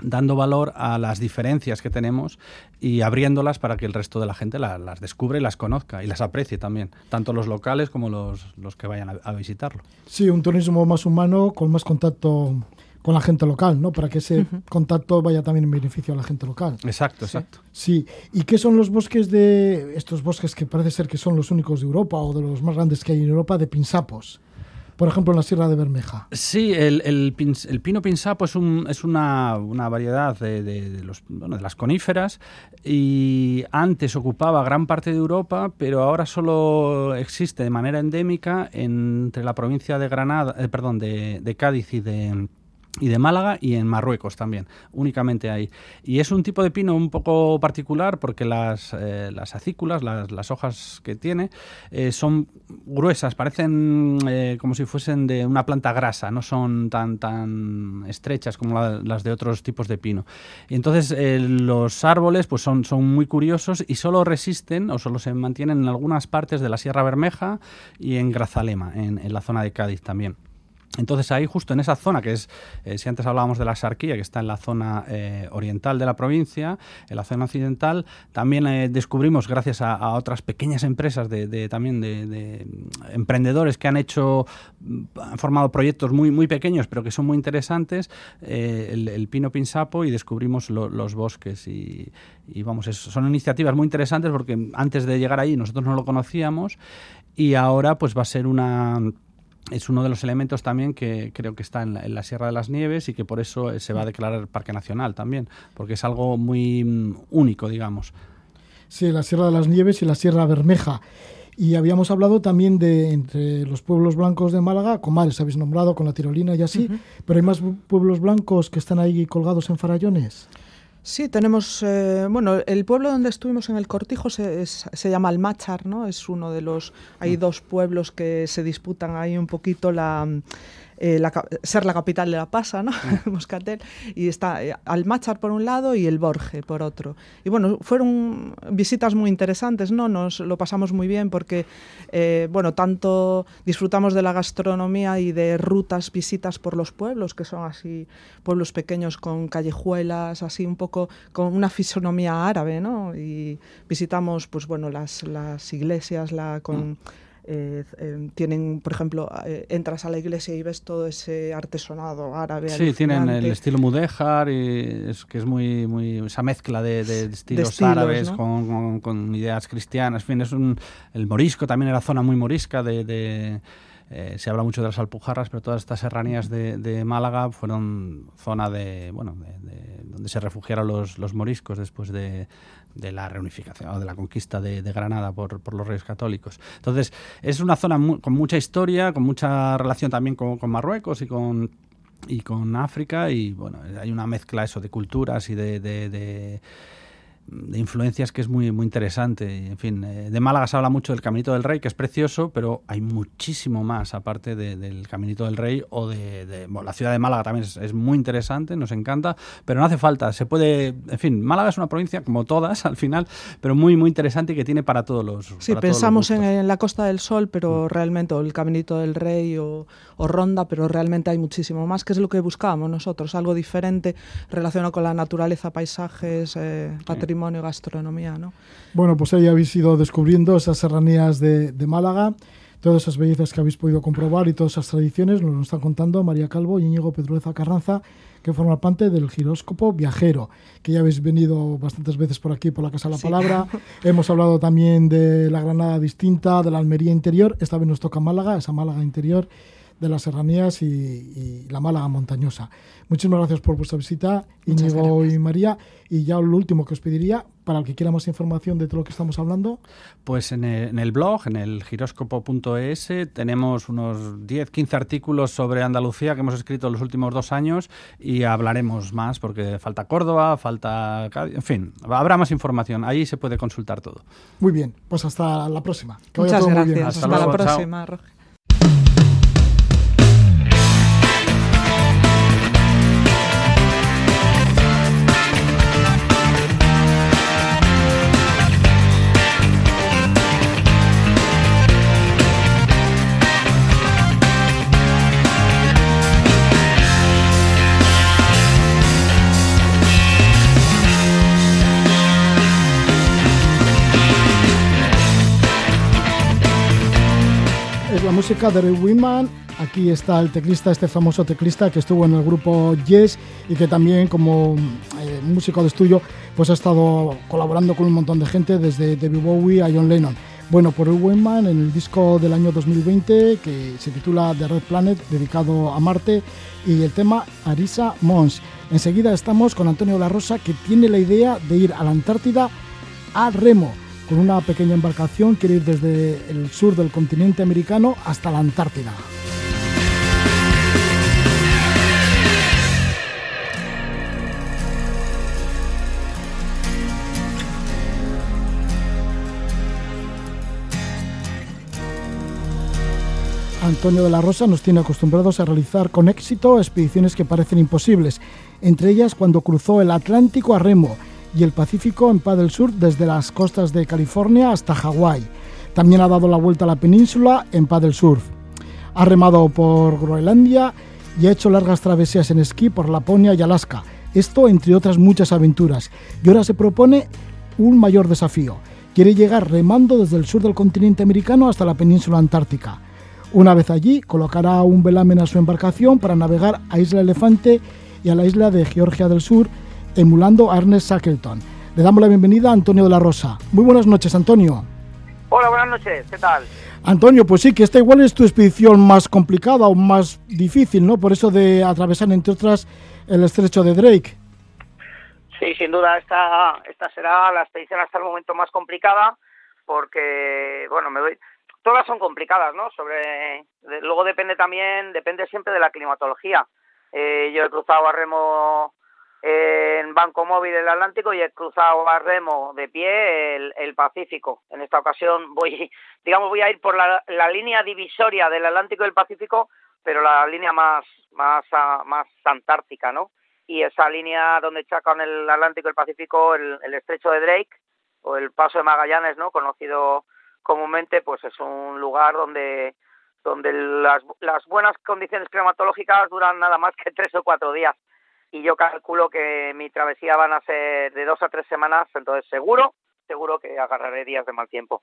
dando valor a las diferencias que tenemos y abriéndolas para que el resto de la gente las descubra y las conozca y las aprecie también, tanto los locales como los, los que vayan a, visitarlo. Sí, un turismo más humano, con más contacto con la gente local, ¿no? Para que ese contacto vaya también en beneficio a la gente local. Exacto, exacto. Sí. ¿Y qué son los bosques de estos bosques que parece ser que son los únicos de Europa o de los más grandes que hay en Europa de pinsapos? Por ejemplo, en la Sierra de Bermeja. Sí, el, el, pino pinsapo es, un, es una, una, variedad de, de, las coníferas y antes ocupaba gran parte de Europa, pero ahora solo existe de manera endémica entre la provincia de Granada, eh, perdón, de Cádiz y de y de Málaga y en Marruecos también, únicamente ahí. Y es un tipo de pino un poco particular porque las, eh, las acículas, las, las, hojas que tiene, eh, son gruesas, parecen eh, como si fuesen de una planta grasa, no son tan, tan estrechas como las de otros tipos de pino. Y entonces los árboles pues son, son muy curiosos y solo resisten o solo se mantienen en algunas partes de la Sierra Bermeja y en Grazalema, en, en la zona de Cádiz también. Entonces ahí justo en esa zona, que es, eh, si antes hablábamos de la Sarquía, que está en la zona eh, oriental de la provincia, en la zona occidental, también eh, descubrimos, gracias a, otras pequeñas empresas de, también de, emprendedores que han hecho, han formado proyectos muy, muy pequeños, pero que son muy interesantes, el, pino pinsapo y descubrimos los bosques. Y, vamos, son iniciativas muy interesantes porque antes de llegar ahí nosotros no lo conocíamos y ahora pues va a ser una es uno de los elementos también que creo que está en la, Sierra de las Nieves y que por eso eh, se va a declarar Parque Nacional también, porque es algo muy mm, único, digamos. Sí, la Sierra de las Nieves y la Sierra Bermeja. Y habíamos hablado también de entre los pueblos blancos de Málaga, Comares habéis nombrado, con la tirolina y así, pero hay más pueblos blancos que están ahí colgados en farallones. Sí, tenemos, eh, bueno, el pueblo donde estuvimos en el Cortijo se, se llama Almáchar, ¿no? Es uno de los, hay mm. dos pueblos que se disputan ahí un poquito la eh, ser la capital de la pasa, ¿no? Mm. Moscatel, y está eh, Almachar por un lado y el Borge por otro. Y bueno, fueron visitas muy interesantes, ¿no? Nos lo pasamos muy bien porque, eh, bueno, tanto disfrutamos de la gastronomía y de rutas, visitas por los pueblos, que son así pueblos pequeños con callejuelas, así un poco con una fisonomía árabe, ¿no? Y visitamos, pues bueno, las, las iglesias, la con... Mm. Eh, eh, tienen, por ejemplo, eh, entras a la iglesia y ves todo ese artesonado árabe. Sí, tienen el estilo mudéjar, y es, que es muy, muy esa mezcla de, estilos, árabes con, ideas cristianas. En fin, es un, el morisco también era zona muy morisca de, se habla mucho de las alpujarras, pero todas estas serranías de, Málaga fueron zona de, bueno, de, donde se refugiaron los, los moriscos después de, de la reunificación o de la conquista de, Granada por, los reyes católicos. Entonces, es una zona con mucha historia, con mucha relación también con, Marruecos y con y con África y bueno, hay una mezcla eso de culturas y de influencias que es muy, muy interesante. En fin, eh, de Málaga se habla mucho del Caminito del Rey, que es precioso, pero hay muchísimo más aparte del Caminito del Rey o de, la ciudad de Málaga también es, muy interesante, nos encanta, pero no hace falta, se puede, en fin, Málaga es una provincia como todas al final, pero muy, muy interesante y que tiene para todos los... Sí, pensamos en, la Costa del Sol, pero mm. realmente, o el Caminito del Rey o, o Ronda, pero realmente hay muchísimo más, que es lo que buscábamos nosotros, algo diferente relacionado con la naturaleza, paisajes, eh, patrimonio gastronomía, ¿no? Bueno, pues ahí habéis ido descubriendo esas serranías de, Málaga, todas esas bellezas que habéis podido comprobar y todas esas tradiciones, nos lo están contando María Calvo y Íñigo Pedrueza Carranza, que forman parte del giróscopo viajero, que ya habéis venido bastantes veces por aquí, por la Casa de la Palabra. Hemos hablado también de la Granada distinta, de la Almería interior, esta vez nos toca Málaga, esa Málaga interior de las serranías y, la Málaga montañosa. Muchísimas gracias por vuestra visita, Íñigo y María. Y ya lo último que os pediría, para el que quiera más información de todo lo que estamos hablando. Pues en el, blog, en el giróscopo.es, tenemos unos 10, 15 artículos sobre Andalucía que hemos escrito en los últimos dos años y hablaremos más porque falta Córdoba, falta... En fin, habrá más información. Ahí se puede consultar todo. Muy bien, pues hasta la próxima. Muchas gracias. Hasta, la próxima, Roger. Música de Ray Wiman. Aquí está el teclista, este famoso teclista que estuvo en el grupo Yes y que también como eh, músico de estudio pues ha estado colaborando con un montón de gente desde David Bowie a John Lennon. Bueno, por Ray Wiman en el disco del año 2020 que se titula The Red Planet dedicado a Marte y el tema Arisa Mons. Enseguida estamos con Antonio La Rosa que tiene la idea de ir a la Antártida a remo con una pequeña embarcación quiere ir desde el sur del continente americano hasta la Antártida. Antonio de la Rosa nos tiene acostumbrados a realizar con éxito expediciones que parecen imposibles, entre ellas cuando cruzó el Atlántico a remo y el Pacífico en Paddle Sur desde las costas de California hasta Hawái. También ha dado la vuelta a la península en Paddle Surf. Ha remado por Groenlandia y ha hecho largas travesías en esquí por Laponia y Alaska. Esto entre otras muchas aventuras. Y ahora se propone un mayor desafío. Quiere llegar remando desde el sur del continente americano hasta la península antártica. Una vez allí, colocará un velamen a su embarcación para navegar a Isla Elefante y a la isla de Georgia del Sur, emulando a Ernest Shackleton. Le damos la bienvenida a Antonio de la Rosa. Muy buenas noches, Antonio. Hola, buenas noches. ¿Qué tal? Antonio, pues sí, que esta igual es tu expedición más complicada o más difícil, ¿no? Por eso de atravesar, entre otras, el estrecho de Drake. Sí, sin duda, esta, esta será la expedición hasta el momento más complicada, porque, bueno, me doy, todas son complicadas, ¿no? Sobre luego depende también, depende siempre de la climatología. Eh, yo he cruzado a remo en Banco Móvil el Atlántico y he cruzado a remo de pie el, Pacífico. En esta ocasión voy, digamos, voy a ir por la, línea divisoria del Atlántico y el Pacífico, pero la línea más más más antártica, ¿no? Y esa línea donde chacan el Atlántico y el Pacífico, el, el Estrecho de Drake o el Paso de Magallanes, ¿no? Conocido comúnmente pues es un lugar donde donde las, las buenas condiciones climatológicas duran nada más que tres o cuatro días y yo calculo que mi travesía van a ser de dos a tres semanas entonces seguro seguro que agarraré días de mal tiempo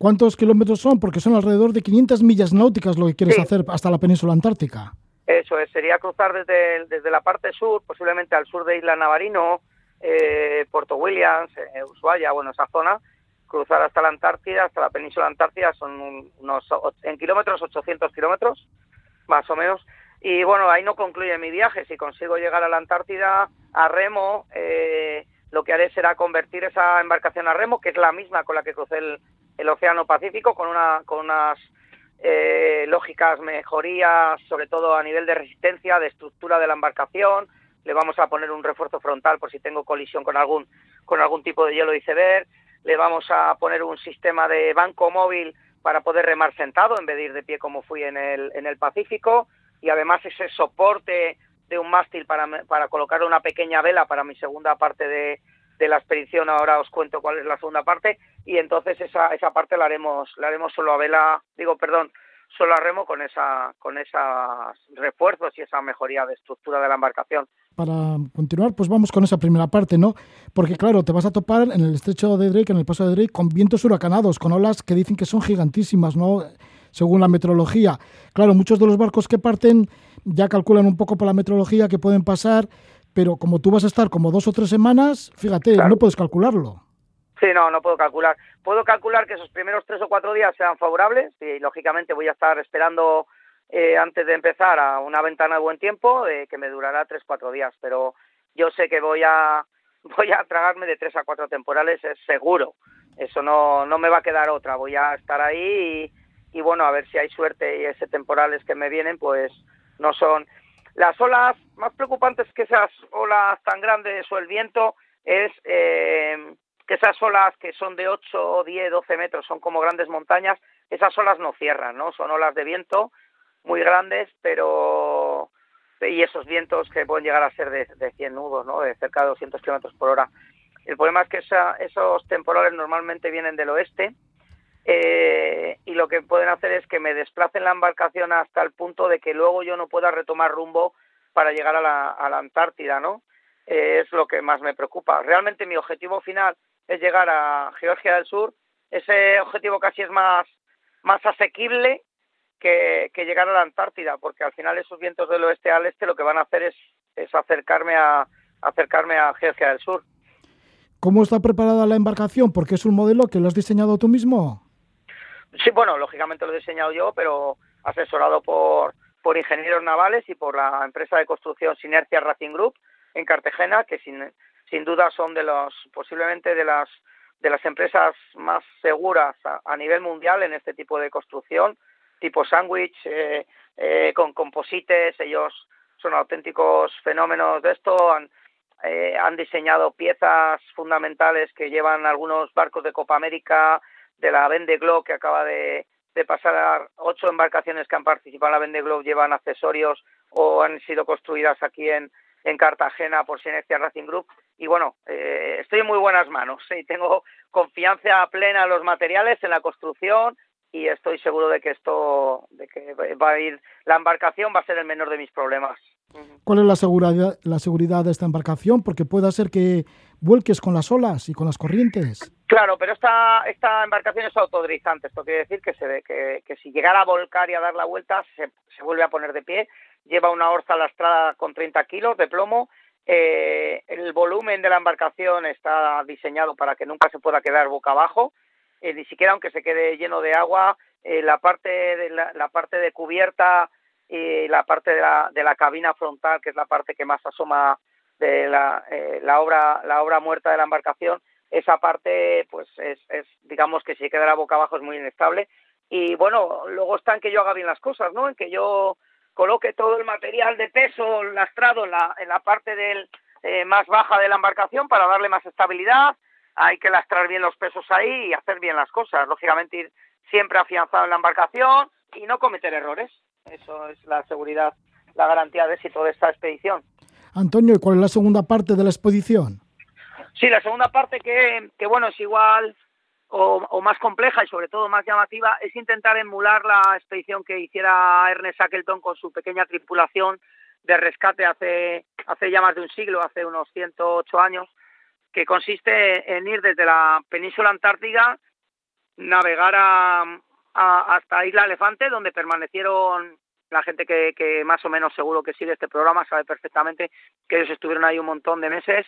¿Cuántos kilómetros son? Porque son alrededor de 500 millas náuticas lo que quieres hacer hasta la península antártica. Eso es, sería cruzar desde, desde la parte sur, posiblemente al sur de Isla Navarino, eh, Puerto Williams, eh, Ushuaia, bueno, esa zona, cruzar hasta la Antártida, hasta la península Antártida, son unos, en kilómetros, 800 kilómetros, más o menos. Y bueno, ahí no concluye mi viaje. Si consigo llegar a la Antártida a remo, eh, lo que haré será convertir esa embarcación a remo, que es la misma con la que crucé el, Océano Pacífico, con, una, con unas eh, lógicas mejorías, sobre todo a nivel de resistencia, de estructura de la embarcación. Le vamos a poner un refuerzo frontal por si tengo colisión con algún, con algún tipo de hielo iceberg le vamos a poner un sistema de banco móvil para poder remar sentado en vez de ir de pie como fui en el, en el Pacífico y además ese soporte de un mástil para, para colocar una pequeña vela para mi segunda parte de, de la expedición. Ahora os cuento cuál es la segunda parte y entonces esa, esa parte la haremos, la haremos solo a vela, digo, perdón, solo a remo con esa con esos refuerzos y esa mejoría de estructura de la embarcación. Para continuar, pues vamos con esa primera parte, ¿no? Porque claro, te vas a topar en el estrecho de Drake, en el paso de Drake, con vientos huracanados, con olas que dicen que son gigantísimas, ¿no? Según la meteorología. Claro, muchos de los barcos que parten ya calculan un poco por la meteorología que pueden pasar, pero como tú vas a estar como dos o tres semanas, fíjate, no puedes calcularlo. Sí, no, no puedo calcular. Puedo calcular que esos primeros tres o cuatro días sean favorables y lógicamente voy a estar esperando eh, antes de empezar a una ventana de buen tiempo eh, que me durará tres o cuatro días, pero yo sé que voy a voy a tragarme de tres a cuatro temporales, es seguro. Eso no, no me va a quedar otra. Voy a estar ahí y, bueno, a ver si hay suerte y ese temporales que me vienen, pues no son las olas más preocupantes que esas olas tan grandes o el viento es eh, que esas olas que son de 8, 10, 12 metros, son como grandes montañas, esas olas no cierran, ¿no? Son olas de viento muy grandes, pero y esos vientos que pueden llegar a ser de, de 100 nudos, ¿no? De cerca de 200 kilómetros por hora. El problema es que esos temporales normalmente vienen del oeste eh, y lo que pueden hacer es que me desplacen la embarcación hasta el punto de que luego yo no pueda retomar rumbo para llegar a la, a la Antártida, ¿no? Eh, es lo que más me preocupa. Realmente mi objetivo final es llegar a Georgia del Sur. Ese objetivo casi es más, más asequible que, llegar a la Antártida, porque al final esos vientos del oeste al este lo que van a hacer es, es acercarme a acercarme a Georgia del Sur. ¿Cómo está preparada la embarcación? Porque es un modelo que lo has diseñado tú mismo. Sí, bueno, lógicamente lo he diseñado yo, pero asesorado por, por ingenieros navales y por la empresa de construcción Sinercia Racing Group en Cartagena, que sin, sin duda son de los posiblemente de las de las empresas más seguras a, nivel mundial en este tipo de construcción, tipo sándwich, eh, eh, con composites, ellos son auténticos fenómenos de esto, han, eh, han diseñado piezas fundamentales que llevan algunos barcos de Copa América, de la Vende Globe que acaba de, de pasar ocho embarcaciones que han participado en la Vende Globe llevan accesorios o han sido construidas aquí en, en Cartagena por Sinecia Racing Group y bueno, eh, estoy en muy buenas manos y tengo confianza plena en los materiales, en la construcción y estoy seguro de que esto, de que va a ir, la embarcación va a ser el menor de mis problemas. ¿Cuál es la seguridad, la seguridad de esta embarcación? Porque puede ser que vuelques con las olas y con las corrientes. Claro, pero esta, esta embarcación es autodrizante. Esto quiere decir que, se que, si llegara a volcar y a dar la vuelta, se, se vuelve a poner de pie. Lleva una orza lastrada con 30 kilos de plomo. Eh, el volumen de la embarcación está diseñado para que nunca se pueda quedar boca abajo. Eh, ni siquiera aunque se quede lleno de agua, eh, la parte de la, la parte de cubierta y la parte de la, de la cabina frontal, que es la parte que más asoma de la, la obra la obra muerta de la embarcación, esa parte pues es, digamos que si quedara boca abajo es muy inestable y bueno, luego está en que yo haga bien las cosas, ¿no? En que yo coloque todo el material de peso lastrado en la, en la parte del, eh, más baja de la embarcación para darle más estabilidad, hay que lastrar bien los pesos ahí y hacer bien las cosas, lógicamente ir siempre afianzado en la embarcación y no cometer errores. Eso es la seguridad, la garantía de éxito de esta expedición. Antonio, ¿y cuál es la segunda parte de la expedición? Sí, la segunda parte que, que bueno, es igual o, más compleja y sobre todo más llamativa es intentar emular la expedición que hiciera Ernest Shackleton con su pequeña tripulación de rescate hace, hace ya más de un siglo, hace unos 108 años, que consiste en ir desde la península antártica, navegar hasta Isla Elefante, donde permanecieron la gente que, que, más o menos seguro que sigue este programa sabe perfectamente que ellos estuvieron ahí un montón de meses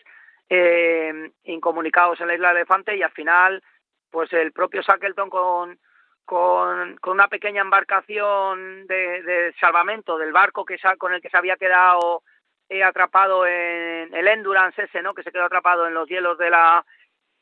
eh, incomunicados en la Isla Elefante y al final pues el propio Shackleton con, con, una pequeña embarcación de, de, salvamento del barco que con el que se había quedado eh, atrapado en el Endurance ese, ¿no? Que se quedó atrapado en los hielos de la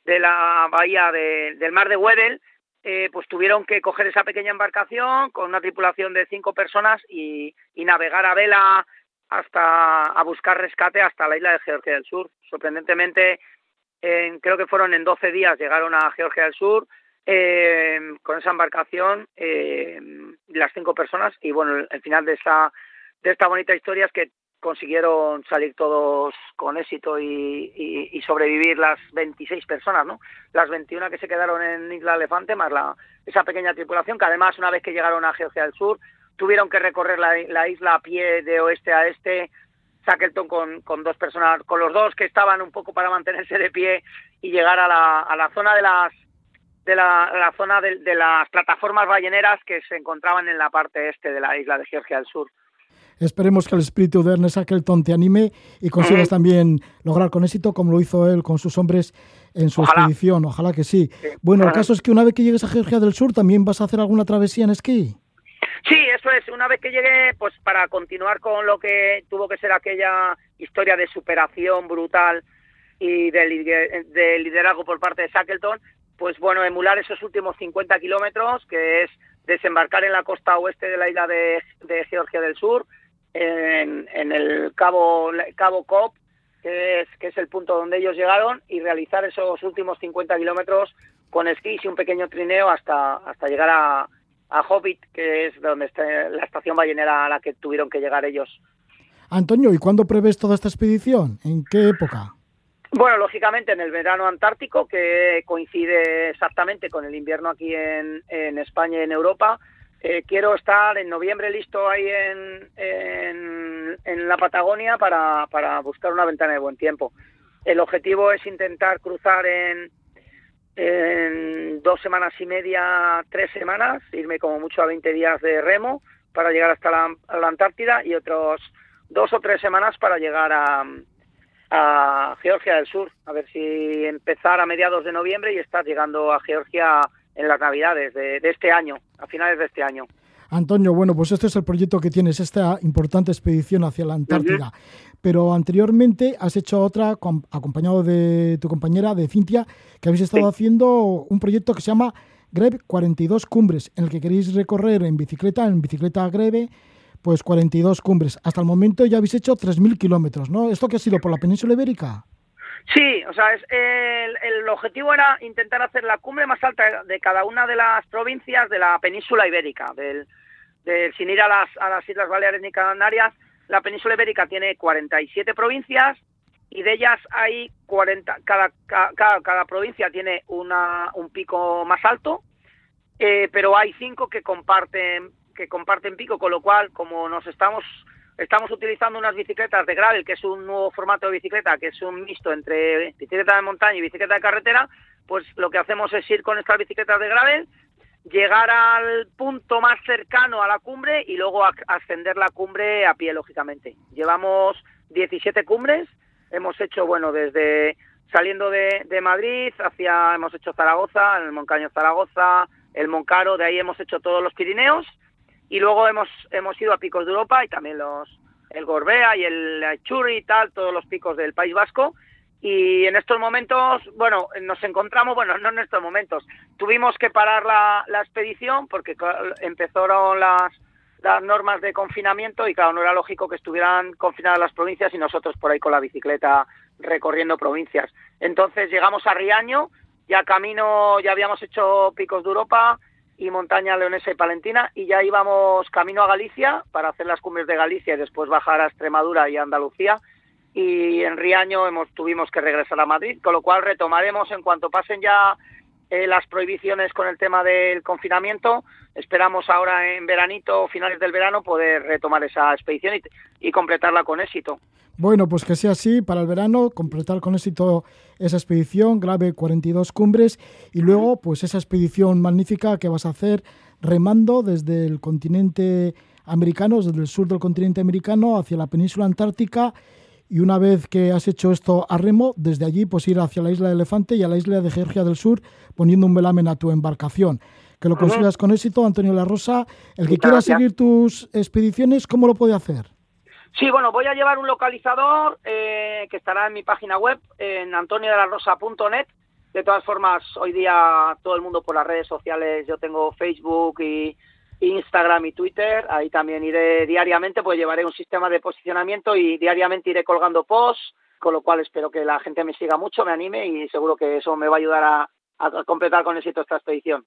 de la bahía de, del mar de Weddell, eh, pues tuvieron que coger esa pequeña embarcación con una tripulación de cinco personas y navegar a vela hasta a buscar rescate hasta la isla de Georgia del Sur. Sorprendentemente, en, creo que fueron en 12 días llegaron a Georgia del Sur eh, con esa embarcación eh, las cinco personas y bueno el, final de esta de esta bonita historia es que consiguieron salir todos con éxito y, y, y, sobrevivir las 26 personas, ¿no? Las 21 que se quedaron en Isla Elefante, más la, esa pequeña tripulación, que además una vez que llegaron a Georgia del Sur, tuvieron que recorrer la, la isla a pie de oeste a este, Shackleton con, con dos personas, con los dos que estaban un poco para mantenerse de pie y llegar a la, a la zona de las de la, la zona de, de las plataformas balleneras que se encontraban en la parte este de la isla de Georgia del Sur. Esperemos que el espíritu de Ernest Shackleton te anime y consigas mm. también lograr con éxito como lo hizo él con sus hombres en su Ojalá. expedición. Ojalá que sí. sí. Bueno, el caso es que una vez que llegues a Georgia del Sur también vas a hacer alguna travesía en esquí. Sí, eso es. Una vez que llegué, pues para continuar con lo que tuvo que ser aquella historia de superación brutal y de, de liderazgo por parte de Shackleton, pues bueno, emular esos últimos 50 kilómetros, que es desembarcar en la costa oeste de la isla de, Georgia del Sur, en, el cabo, cabo es, que es el punto donde ellos llegaron, y realizar esos últimos 50 kilómetros con esquís y un pequeño trineo hasta, hasta llegar a, a Hobbit, que es donde está la estación ballenera a la que tuvieron que llegar ellos. Antonio, ¿y cuándo prevés toda esta expedición? ¿En qué época? Bueno, lógicamente en el verano antártico, que coincide exactamente con el invierno aquí en, en España y en Europa. Eh, quiero estar en noviembre listo ahí en, en, en la Patagonia para, para buscar una ventana de buen tiempo. El objetivo es intentar cruzar en, en dos semanas y media, tres semanas, irme como mucho a 20 días de remo para llegar hasta la, Antártida y otros dos o tres semanas para llegar a, a Georgia del Sur, a ver si empezar a mediados de noviembre y estar llegando a Georgia en las Navidades de, de, este año, a finales de este año. Antonio, bueno, pues este es el proyecto que tienes, esta importante expedición hacia la Antártida. Uh -huh. Pero anteriormente has hecho otra, acompañado de tu compañera, de Cintia, que habéis estado sí. haciendo un proyecto que se llama Greve 42 Cumbres, en el que queréis recorrer en bicicleta, en bicicleta Greve, pues 42 cumbres. Hasta el momento ya habéis hecho 3.000 kilómetros, ¿no? ¿Esto qué ha sido por la península ibérica? Sí, o sea, es, el, el, objetivo era intentar hacer la cumbre más alta de cada una de las provincias de la península ibérica, del, del sin ir a las, a las Islas Baleares ni Canarias. La península ibérica tiene 47 provincias y de ellas hay 40, cada, cada, cada provincia tiene una, un pico más alto, eh, pero hay cinco que comparten, que comparten pico, con lo cual, como nos estamos Estamos utilizando unas bicicletas de gravel, que es un nuevo formato de bicicleta, que es un mixto entre bicicleta de montaña y bicicleta de carretera, pues lo que hacemos es ir con estas bicicletas de gravel, llegar al punto más cercano a la cumbre y luego ascender la cumbre a pie, lógicamente. Llevamos 17 cumbres, hemos hecho, bueno, desde saliendo de, de Madrid hacia, hemos hecho Zaragoza, el Moncaño Zaragoza, el Moncaro, de ahí hemos hecho todos los Pirineos, y luego hemos, hemos ido a picos de Europa y también los el Gorbea y el Churri y tal, todos los picos del País Vasco. Y en estos momentos, bueno, nos encontramos, bueno, no en estos momentos, tuvimos que parar la, expedición porque empezaron las, las normas de confinamiento y claro, no era lógico que estuvieran confinadas las provincias y nosotros por ahí con la bicicleta recorriendo provincias. Entonces llegamos a Riaño, ya camino, ya habíamos hecho picos de Europa, y montaña leonesa y palentina y ya íbamos camino a Galicia para hacer las cumbres de Galicia y después bajar a Extremadura y Andalucía y en Riaño hemos tuvimos que regresar a Madrid, con lo cual retomaremos en cuanto pasen ya eh, las prohibiciones con el tema del confinamiento. Esperamos ahora en veranito, finales del verano, poder retomar esa expedición y, y completarla con éxito. Bueno, pues que sea así para el verano, completar con éxito esa expedición, grave 42 cumbres y luego pues esa expedición magnífica que vas a hacer remando desde el continente americano, desde el sur del continente americano hacia la península antártica y una vez que has hecho esto a remo, desde allí pues ir hacia la isla de Elefante y a la isla de Georgia del Sur poniendo un velamen a tu embarcación. Que lo consigas con éxito, Antonio La Rosa. El que quiera seguir tus expediciones, ¿cómo lo puede hacer? Sí, bueno, voy a llevar un localizador eh, que estará en mi página web, en antoniodelarosa.net. De todas formas, hoy día todo el mundo por las redes sociales, yo tengo Facebook y Instagram y Twitter, ahí también iré diariamente, pues llevaré un sistema de posicionamiento y diariamente iré colgando posts, con lo cual espero que la gente me siga mucho, me anime y seguro que eso me va a ayudar a, a completar con éxito esta expedición.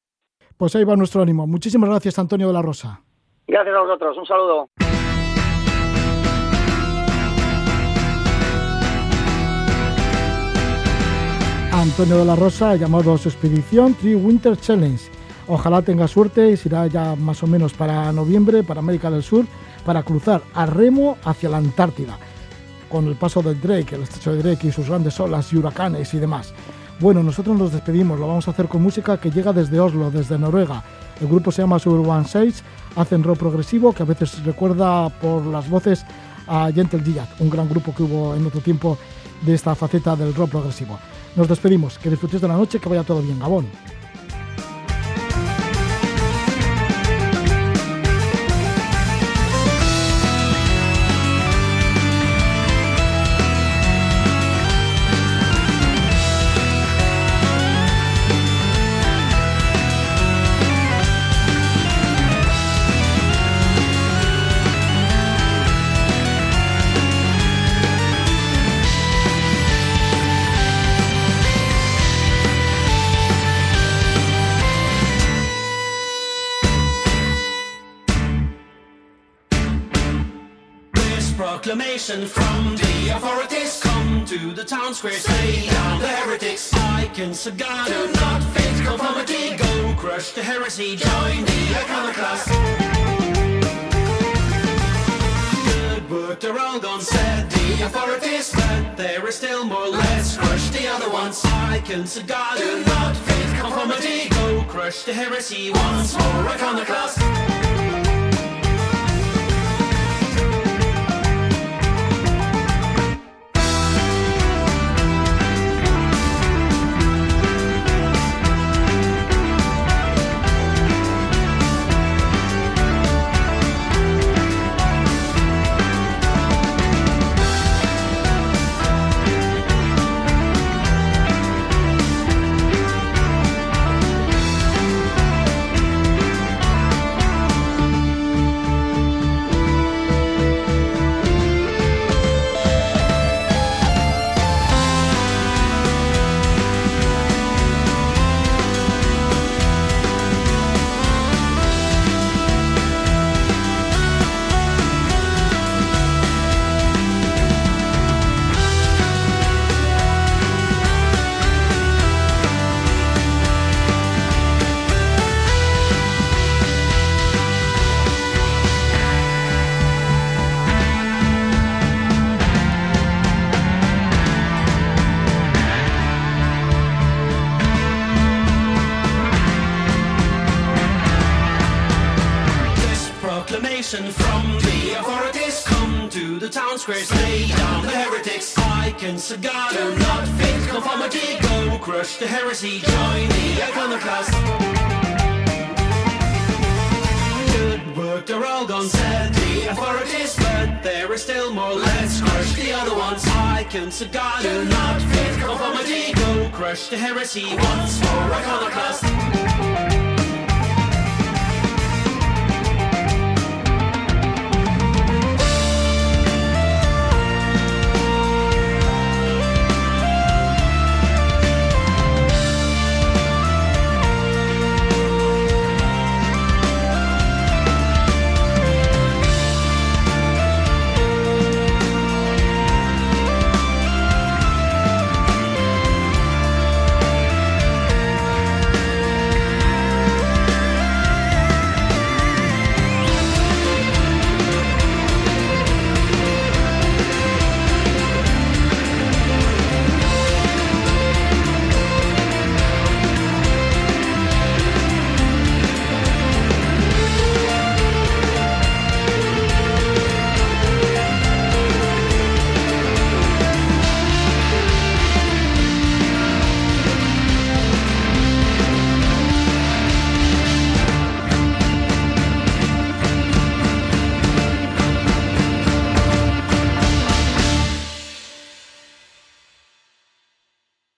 Pues ahí va nuestro ánimo. Muchísimas gracias, Antonio de la Rosa. Gracias a vosotros. Un saludo. Antonio de la Rosa ha llamado a su expedición Three Winter Challenge. Ojalá tenga suerte y será ya más o menos para noviembre, para América del Sur, para cruzar a remo hacia la Antártida, con el paso del Drake, el estrecho de Drake y sus grandes olas y huracanes y demás. Bueno, nosotros nos despedimos, lo vamos a hacer con música que llega desde Oslo, desde Noruega. El grupo se llama Suburban 6, hacen rock progresivo que a veces recuerda por las voces a Gentle Giant, un gran grupo que hubo en otro tiempo de esta faceta del rock progresivo. Nos despedimos, que disfrutéis de la noche, que vaya todo bien, Gabón. From the authorities. Come to the town square, stay down the heretics. Ike and cigar, do not face conformity. Go crush the heresy, join the iconoclast. Good work, they're all gone, said the authorities. But there is still more, let's crush the other ones. Ike and cigar, do not face conformity. Go crush the heresy once more, iconoclast. From the authorities. Come to the town square, slay down the heretics. Icons of God do not fit conformity. Go crush the heresy, join the iconoclast. Good work, they're all gone, said the authorities, but there is still more. Let's crush the other ones. Icons of God do not fit conformity. Go crush the heresy once more, iconoclast.